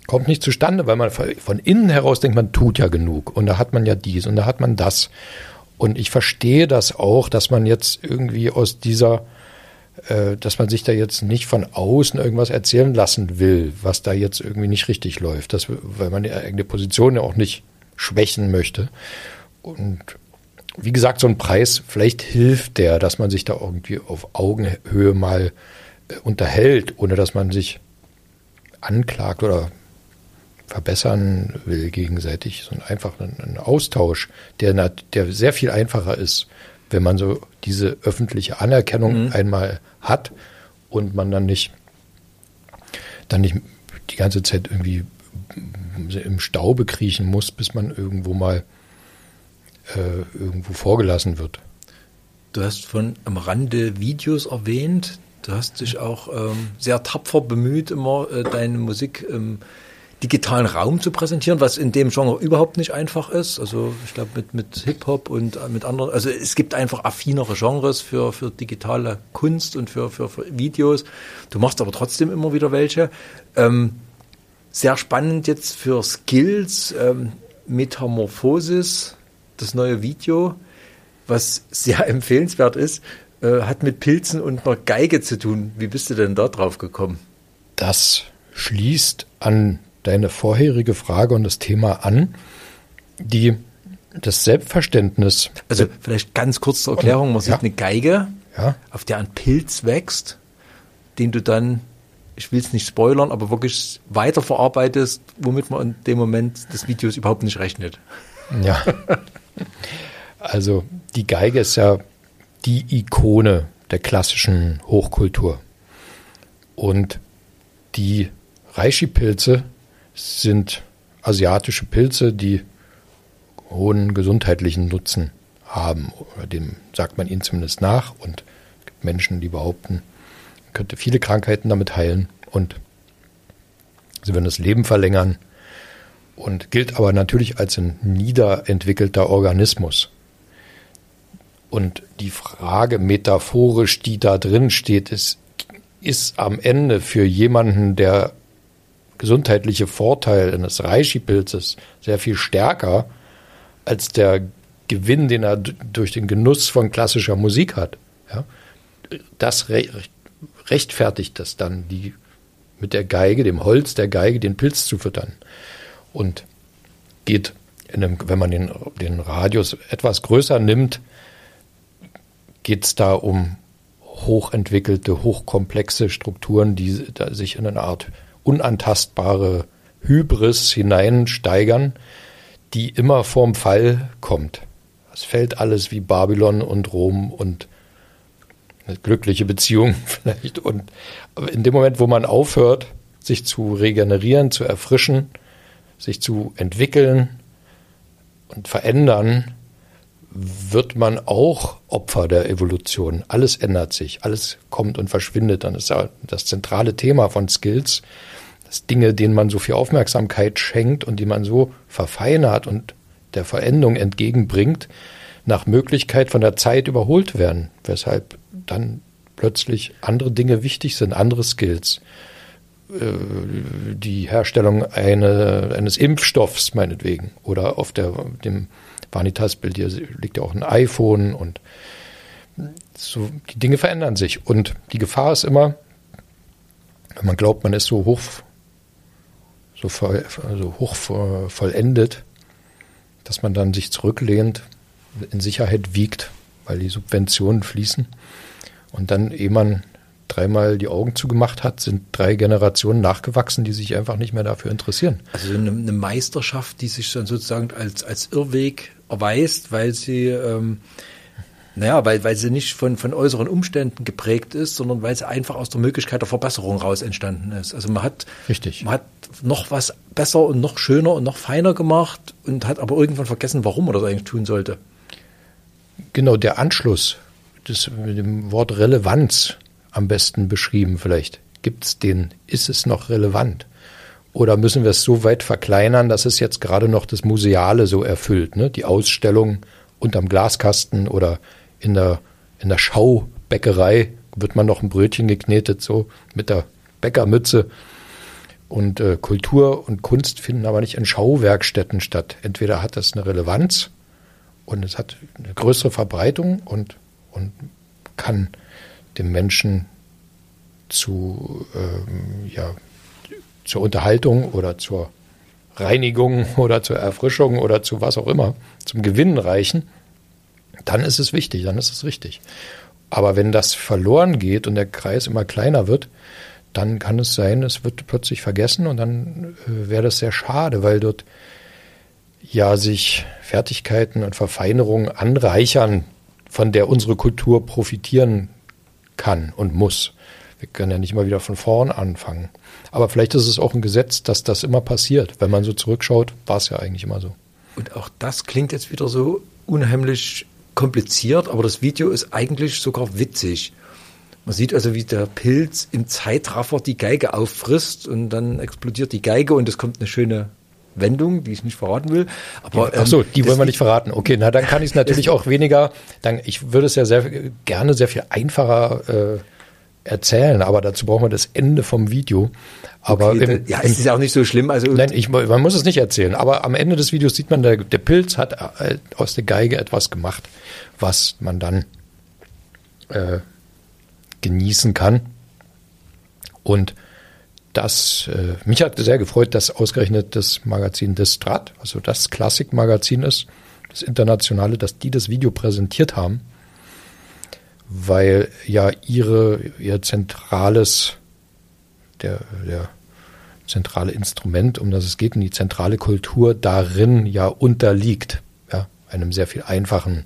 kommt nicht zustande, weil man von innen heraus denkt, man tut ja genug und da hat man ja dies und da hat man das. Und ich verstehe das auch, dass man jetzt irgendwie aus dieser dass man sich da jetzt nicht von außen irgendwas erzählen lassen will, was da jetzt irgendwie nicht richtig läuft, das, weil man die eigene Position ja auch nicht schwächen möchte. Und wie gesagt, so ein Preis, vielleicht hilft der, dass man sich da irgendwie auf Augenhöhe mal äh, unterhält, ohne dass man sich anklagt oder verbessern will gegenseitig, einfach ein, ein Austausch, der, der sehr viel einfacher ist, wenn man so diese öffentliche Anerkennung mhm. einmal hat und man dann nicht, dann nicht die ganze Zeit irgendwie im Staube kriechen muss, bis man irgendwo mal äh, irgendwo vorgelassen wird. Du hast von am Rande Videos erwähnt. Du hast dich auch ähm, sehr tapfer bemüht, immer äh, deine Musik im digitalen Raum zu präsentieren, was in dem Genre überhaupt nicht einfach ist. Also ich glaube mit, mit Hip-Hop und äh, mit anderen, also es gibt einfach affinere Genres für, für digitale Kunst und für, für, für Videos. Du machst aber trotzdem immer wieder welche. Ähm, sehr spannend jetzt für Skills, ähm, Metamorphosis, das neue Video, was sehr empfehlenswert ist, äh, hat mit Pilzen und einer Geige zu tun. Wie bist du denn da drauf gekommen? Das schließt an deine vorherige Frage und das Thema an, die das Selbstverständnis. Also vielleicht ganz kurz zur Erklärung, man sieht ja. eine Geige, ja. auf der ein Pilz wächst, den du dann, ich will es nicht spoilern, aber wirklich weiterverarbeitest, womit man in dem Moment des Videos überhaupt nicht rechnet. Ja. Also die Geige ist ja die Ikone der klassischen Hochkultur. Und die Reishi-Pilze sind asiatische Pilze, die hohen gesundheitlichen Nutzen haben. Dem sagt man ihnen zumindest nach. Und es gibt Menschen, die behaupten, man könnte viele Krankheiten damit heilen und sie würden das Leben verlängern und gilt aber natürlich als ein niederentwickelter Organismus. Und die Frage metaphorisch, die da drin steht, ist, ist am Ende für jemanden, der gesundheitliche Vorteil eines Reishi-Pilzes sehr viel stärker als der Gewinn, den er durch den Genuss von klassischer Musik hat. Ja? Das rechtfertigt das dann, die mit der Geige, dem Holz der Geige, den Pilz zu füttern. Und geht, einem, wenn man den, den Radius etwas größer nimmt, geht es da um hochentwickelte, hochkomplexe Strukturen, die sich in eine Art unantastbare Hybris hineinsteigern, die immer vorm Fall kommt. Es fällt alles wie Babylon und Rom und eine glückliche Beziehung vielleicht. Und in dem Moment, wo man aufhört, sich zu regenerieren, zu erfrischen, sich zu entwickeln und verändern, wird man auch Opfer der Evolution. Alles ändert sich, alles kommt und verschwindet. Dann ist das zentrale Thema von Skills, Dinge, denen man so viel Aufmerksamkeit schenkt und die man so verfeinert und der Veränderung entgegenbringt, nach Möglichkeit von der Zeit überholt werden, weshalb dann plötzlich andere Dinge wichtig sind, andere Skills. Äh, die Herstellung eine, eines Impfstoffs meinetwegen oder auf der, dem Vanitas-Bild hier liegt ja auch ein iPhone und so, die Dinge verändern sich. Und die Gefahr ist immer, wenn man glaubt, man ist so hoch, so, voll, also hoch vollendet, dass man dann sich zurücklehnt, in Sicherheit wiegt, weil die Subventionen fließen. Und dann, ehe man dreimal die Augen zugemacht hat, sind drei Generationen nachgewachsen, die sich einfach nicht mehr dafür interessieren. Also eine, eine Meisterschaft, die sich dann sozusagen als, als Irrweg erweist, weil sie, ähm, naja, weil, weil sie nicht von, von äußeren Umständen geprägt ist, sondern weil sie einfach aus der Möglichkeit der Verbesserung raus entstanden ist. Also man hat, Richtig. man hat noch was besser und noch schöner und noch feiner gemacht und hat aber irgendwann vergessen, warum man das eigentlich tun sollte. Genau, der Anschluss, das mit dem Wort Relevanz am besten beschrieben vielleicht. Gibt es den? Ist es noch relevant? Oder müssen wir es so weit verkleinern, dass es jetzt gerade noch das Museale so erfüllt? Ne? Die Ausstellung unterm Glaskasten oder in der, in der Schaubäckerei wird man noch ein Brötchen geknetet, so mit der Bäckermütze. Und äh, Kultur und Kunst finden aber nicht in Schauwerkstätten statt. Entweder hat das eine Relevanz und es hat eine größere Verbreitung und, und kann dem Menschen zu, ähm, ja, zur Unterhaltung oder zur Reinigung oder zur Erfrischung oder zu was auch immer, zum Gewinnen reichen, dann ist es wichtig, dann ist es richtig. Aber wenn das verloren geht und der Kreis immer kleiner wird, dann kann es sein, es wird plötzlich vergessen und dann äh, wäre das sehr schade, weil dort ja sich Fertigkeiten und Verfeinerungen anreichern, von der unsere Kultur profitieren kann und muss. Wir können ja nicht immer wieder von vorn anfangen. Aber vielleicht ist es auch ein Gesetz, dass das immer passiert. Wenn man so zurückschaut, war es ja eigentlich immer so. Und auch das klingt jetzt wieder so unheimlich kompliziert, aber das Video ist eigentlich sogar witzig. Man sieht also, wie der Pilz im Zeitraffer die Geige auffrisst und dann explodiert die Geige und es kommt eine schöne Wendung, die ich nicht verraten will. Aber ach so, die wollen wir nicht verraten. Okay, na dann kann ich es natürlich auch weniger. Dann ich würde es ja sehr gerne sehr viel einfacher äh, erzählen, aber dazu brauchen wir das Ende vom Video. Aber okay, im, ja, es ist auch nicht so schlimm. Also nein, ich, man muss es nicht erzählen. Aber am Ende des Videos sieht man, der, der Pilz hat äh, aus der Geige etwas gemacht, was man dann äh, genießen kann. Und das, äh, mich hat sehr gefreut, dass ausgerechnet das Magazin Distrat, also das Klassikmagazin ist, das internationale, dass die das Video präsentiert haben, weil ja ihre, ihr zentrales, der, der zentrale Instrument, um das es geht, und die zentrale Kultur darin ja unterliegt, ja, einem sehr viel einfachen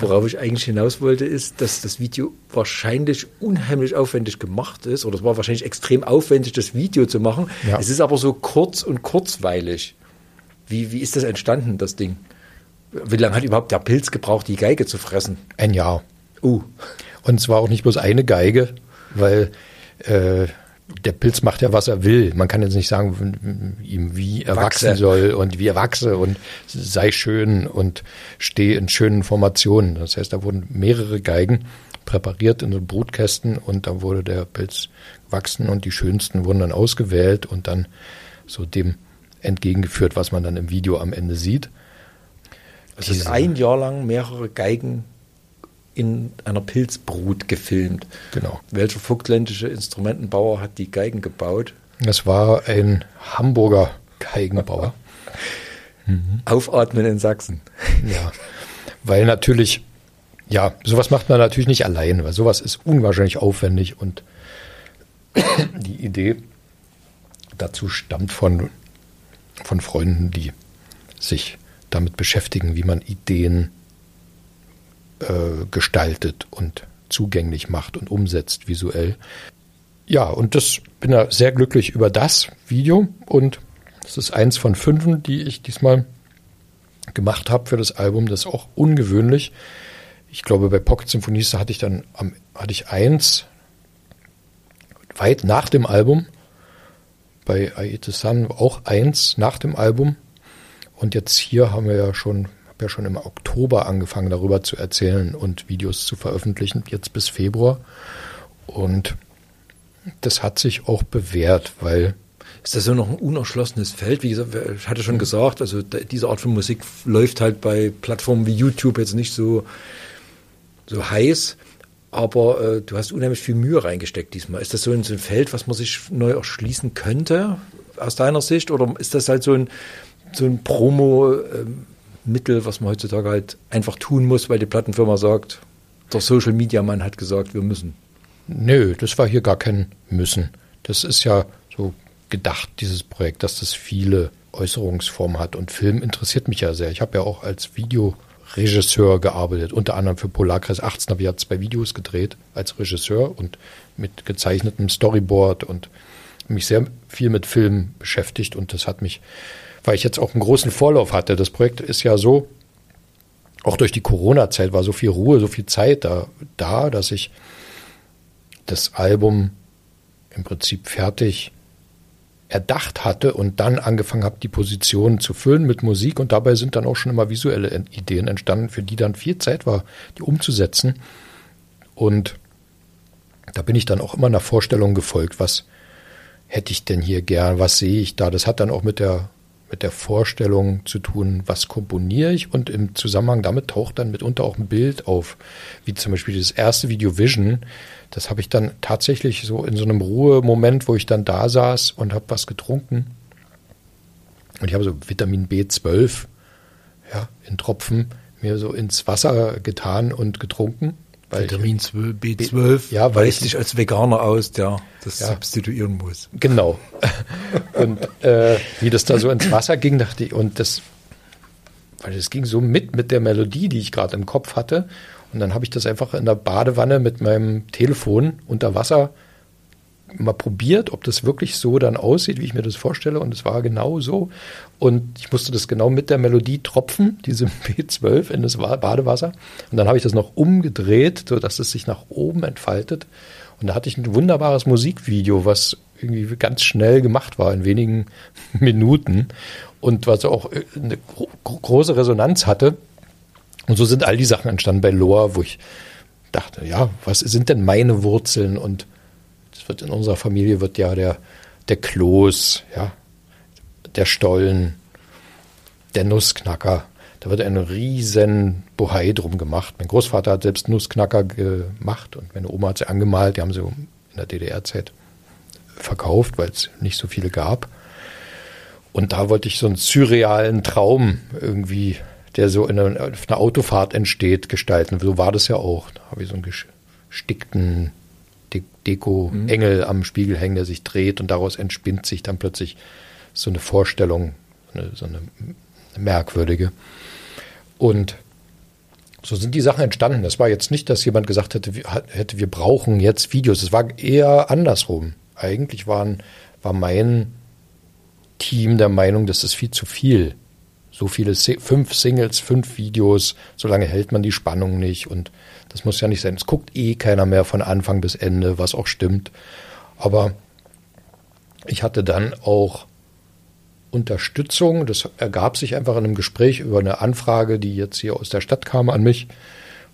Worauf ich eigentlich hinaus wollte, ist, dass das Video wahrscheinlich unheimlich aufwendig gemacht ist, oder es war wahrscheinlich extrem aufwendig, das Video zu machen. Ja. Es ist aber so kurz und kurzweilig. Wie, wie ist das entstanden, das Ding? Wie lange hat überhaupt der Pilz gebraucht, die Geige zu fressen? Ein Jahr. Uh. Und zwar auch nicht bloß eine Geige, weil äh, der Pilz macht ja, was er will. Man kann jetzt nicht sagen, ihm wie er wachse. wachsen soll und wie er wachse und sei schön und stehe in schönen Formationen. Das heißt, da wurden mehrere Geigen präpariert in so Brutkästen und da wurde der Pilz wachsen und die schönsten wurden dann ausgewählt und dann so dem entgegengeführt, was man dann im Video am Ende sieht. Es ist ein Jahr lang mehrere Geigen in einer Pilzbrut gefilmt. Genau. Welcher vogtländische Instrumentenbauer hat die Geigen gebaut? Das war ein Hamburger Geigenbauer. mhm. Aufatmen in Sachsen. Ja, weil natürlich, ja, sowas macht man natürlich nicht allein, weil sowas ist unwahrscheinlich aufwendig und die Idee dazu stammt von, von Freunden, die sich damit beschäftigen, wie man Ideen äh, gestaltet und zugänglich macht und umsetzt visuell. Ja, und das bin da sehr glücklich über das Video und das ist eins von fünf, die ich diesmal gemacht habe für das Album. Das ist auch ungewöhnlich. Ich glaube, bei Pocket Symphonies hatte ich dann hatte ich eins weit nach dem Album. Bei Aete Sun auch eins nach dem Album. Und jetzt hier haben wir ja schon habe ja schon im Oktober angefangen, darüber zu erzählen und Videos zu veröffentlichen, jetzt bis Februar. Und das hat sich auch bewährt, weil ist das so noch ein unerschlossenes Feld? Wie gesagt, ich hatte schon gesagt, also diese Art von Musik läuft halt bei Plattformen wie YouTube jetzt nicht so, so heiß, aber äh, du hast unheimlich viel Mühe reingesteckt diesmal. Ist das so ein, so ein Feld, was man sich neu erschließen könnte aus deiner Sicht? Oder ist das halt so ein, so ein Promo, ähm, Mittel, was man heutzutage halt einfach tun muss, weil die Plattenfirma sagt, der Social Media Mann hat gesagt, wir müssen. Nö, das war hier gar kein Müssen. Das ist ja so gedacht, dieses Projekt, dass das viele Äußerungsformen hat. Und Film interessiert mich ja sehr. Ich habe ja auch als Videoregisseur gearbeitet, unter anderem für Polarkreis 18 habe ich ja zwei Videos gedreht als Regisseur und mit gezeichnetem Storyboard und mich sehr viel mit Film beschäftigt und das hat mich weil ich jetzt auch einen großen Vorlauf hatte. Das Projekt ist ja so, auch durch die Corona-Zeit war so viel Ruhe, so viel Zeit da, da, dass ich das Album im Prinzip fertig erdacht hatte und dann angefangen habe, die Positionen zu füllen mit Musik und dabei sind dann auch schon immer visuelle Ideen entstanden, für die dann viel Zeit war, die umzusetzen. Und da bin ich dann auch immer einer Vorstellung gefolgt, was hätte ich denn hier gern, was sehe ich da. Das hat dann auch mit der mit der Vorstellung zu tun, was komponiere ich und im Zusammenhang damit taucht dann mitunter auch ein Bild auf, wie zum Beispiel das erste Video Vision. Das habe ich dann tatsächlich so in so einem Ruhemoment, wo ich dann da saß und habe was getrunken Und ich habe so Vitamin B12 ja, in Tropfen mir so ins Wasser getan und getrunken. Weil Vitamin 12, B12 ja, weil dich als Veganer aus, der das ja. substituieren muss. Genau. und äh, wie das da so ins Wasser ging, dachte ich, und das, weil es ging so mit mit der Melodie, die ich gerade im Kopf hatte. Und dann habe ich das einfach in der Badewanne mit meinem Telefon unter Wasser mal probiert, ob das wirklich so dann aussieht, wie ich mir das vorstelle. Und es war genau so. Und ich musste das genau mit der Melodie tropfen, diese B12 in das Badewasser. Und dann habe ich das noch umgedreht, sodass es sich nach oben entfaltet. Und da hatte ich ein wunderbares Musikvideo, was irgendwie ganz schnell gemacht war, in wenigen Minuten. Und was auch eine große Resonanz hatte. Und so sind all die Sachen entstanden bei Loa, wo ich dachte, ja, was sind denn meine Wurzeln? Und wird in unserer Familie wird ja der, der Kloß, ja, der Stollen, der Nussknacker. Da wird ein riesen Bohai drum gemacht. Mein Großvater hat selbst Nussknacker gemacht und meine Oma hat sie angemalt. Die haben sie in der DDR-Zeit verkauft, weil es nicht so viele gab. Und da wollte ich so einen surrealen Traum irgendwie der so in einer, auf einer Autofahrt entsteht, gestalten. So war das ja auch. Da habe ich so einen gestickten Deko-Engel mhm. am Spiegel hängen, der sich dreht und daraus entspinnt sich dann plötzlich so eine Vorstellung, eine, so eine merkwürdige. Und so sind die Sachen entstanden. Es war jetzt nicht, dass jemand gesagt hätte, hätte wir brauchen jetzt Videos. Es war eher andersrum. Eigentlich waren, war mein Team der Meinung, das ist viel zu viel so viele, fünf Singles, fünf Videos, so lange hält man die Spannung nicht und das muss ja nicht sein. Es guckt eh keiner mehr von Anfang bis Ende, was auch stimmt. Aber ich hatte dann auch Unterstützung. Das ergab sich einfach in einem Gespräch über eine Anfrage, die jetzt hier aus der Stadt kam an mich.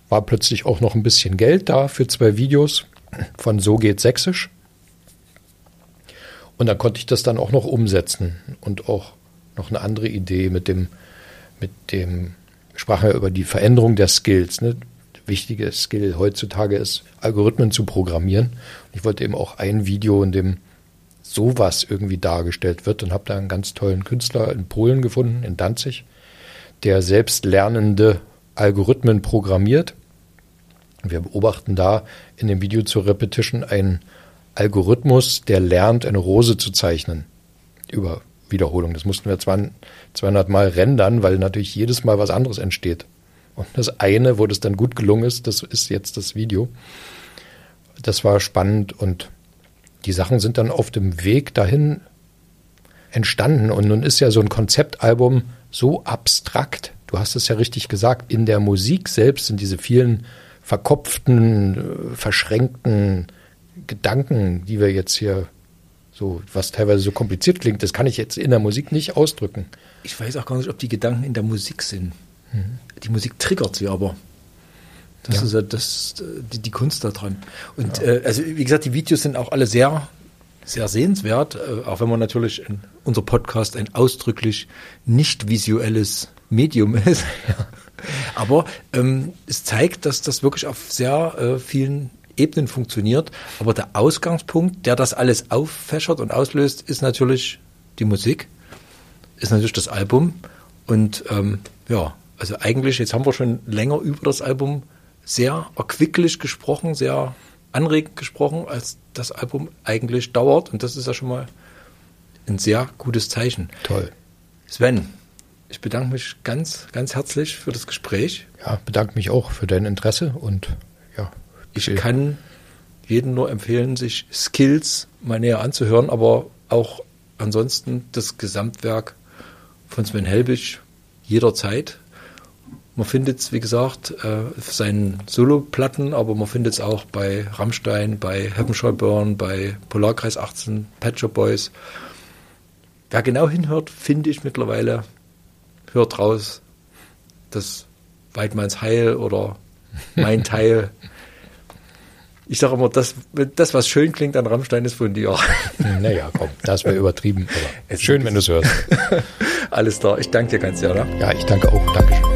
War plötzlich auch noch ein bisschen Geld da für zwei Videos von So geht Sächsisch. Und dann konnte ich das dann auch noch umsetzen und auch noch eine andere Idee mit dem, mit dem, sprachen wir über die Veränderung der Skills. Ne? Wichtige Skill heutzutage ist, Algorithmen zu programmieren. Ich wollte eben auch ein Video, in dem sowas irgendwie dargestellt wird und habe da einen ganz tollen Künstler in Polen gefunden, in Danzig, der selbst lernende Algorithmen programmiert. Wir beobachten da in dem Video zur Repetition einen Algorithmus, der lernt, eine Rose zu zeichnen. Über Wiederholung. Das mussten wir 200 Mal rendern, weil natürlich jedes Mal was anderes entsteht. Und das eine, wo das dann gut gelungen ist, das ist jetzt das Video. Das war spannend und die Sachen sind dann auf dem Weg dahin entstanden. Und nun ist ja so ein Konzeptalbum so abstrakt. Du hast es ja richtig gesagt. In der Musik selbst sind diese vielen verkopften, verschränkten Gedanken, die wir jetzt hier so, was teilweise so kompliziert klingt, das kann ich jetzt in der Musik nicht ausdrücken. Ich weiß auch gar nicht, ob die Gedanken in der Musik sind. Mhm. Die Musik triggert sie aber. Das ja. ist ja das, die, die Kunst daran. Und ja. äh, also wie gesagt, die Videos sind auch alle sehr, sehr sehenswert, äh, auch wenn man natürlich in unser Podcast ein ausdrücklich nicht visuelles Medium ist. Ja. Aber ähm, es zeigt, dass das wirklich auf sehr äh, vielen Ebenen funktioniert. Aber der Ausgangspunkt, der das alles auffächert und auslöst, ist natürlich die Musik, ist natürlich das Album. Und ähm, ja, also eigentlich, jetzt haben wir schon länger über das Album sehr erquicklich gesprochen, sehr anregend gesprochen, als das Album eigentlich dauert. Und das ist ja schon mal ein sehr gutes Zeichen. Toll. Sven, ich bedanke mich ganz, ganz herzlich für das Gespräch. Ja, bedanke mich auch für dein Interesse und ich kann jedem nur empfehlen, sich Skills mal näher anzuhören, aber auch ansonsten das Gesamtwerk von Sven Helbig jederzeit. Man findet es, wie gesagt, äh, auf seinen Solo-Platten, aber man findet es auch bei Rammstein, bei Heaven Burn, bei Polarkreis 18, Pet Shop Boys. Wer genau hinhört, finde ich mittlerweile, hört raus, dass Weidmanns Heil oder mein Teil ich sage immer, das, das, was schön klingt an Rammstein, ist von dir. Naja, komm, das wäre übertrieben. Aber schön, wenn du es hörst. Alles klar. Ich danke dir ganz sehr. Oder? Ja, ich danke auch. Dankeschön.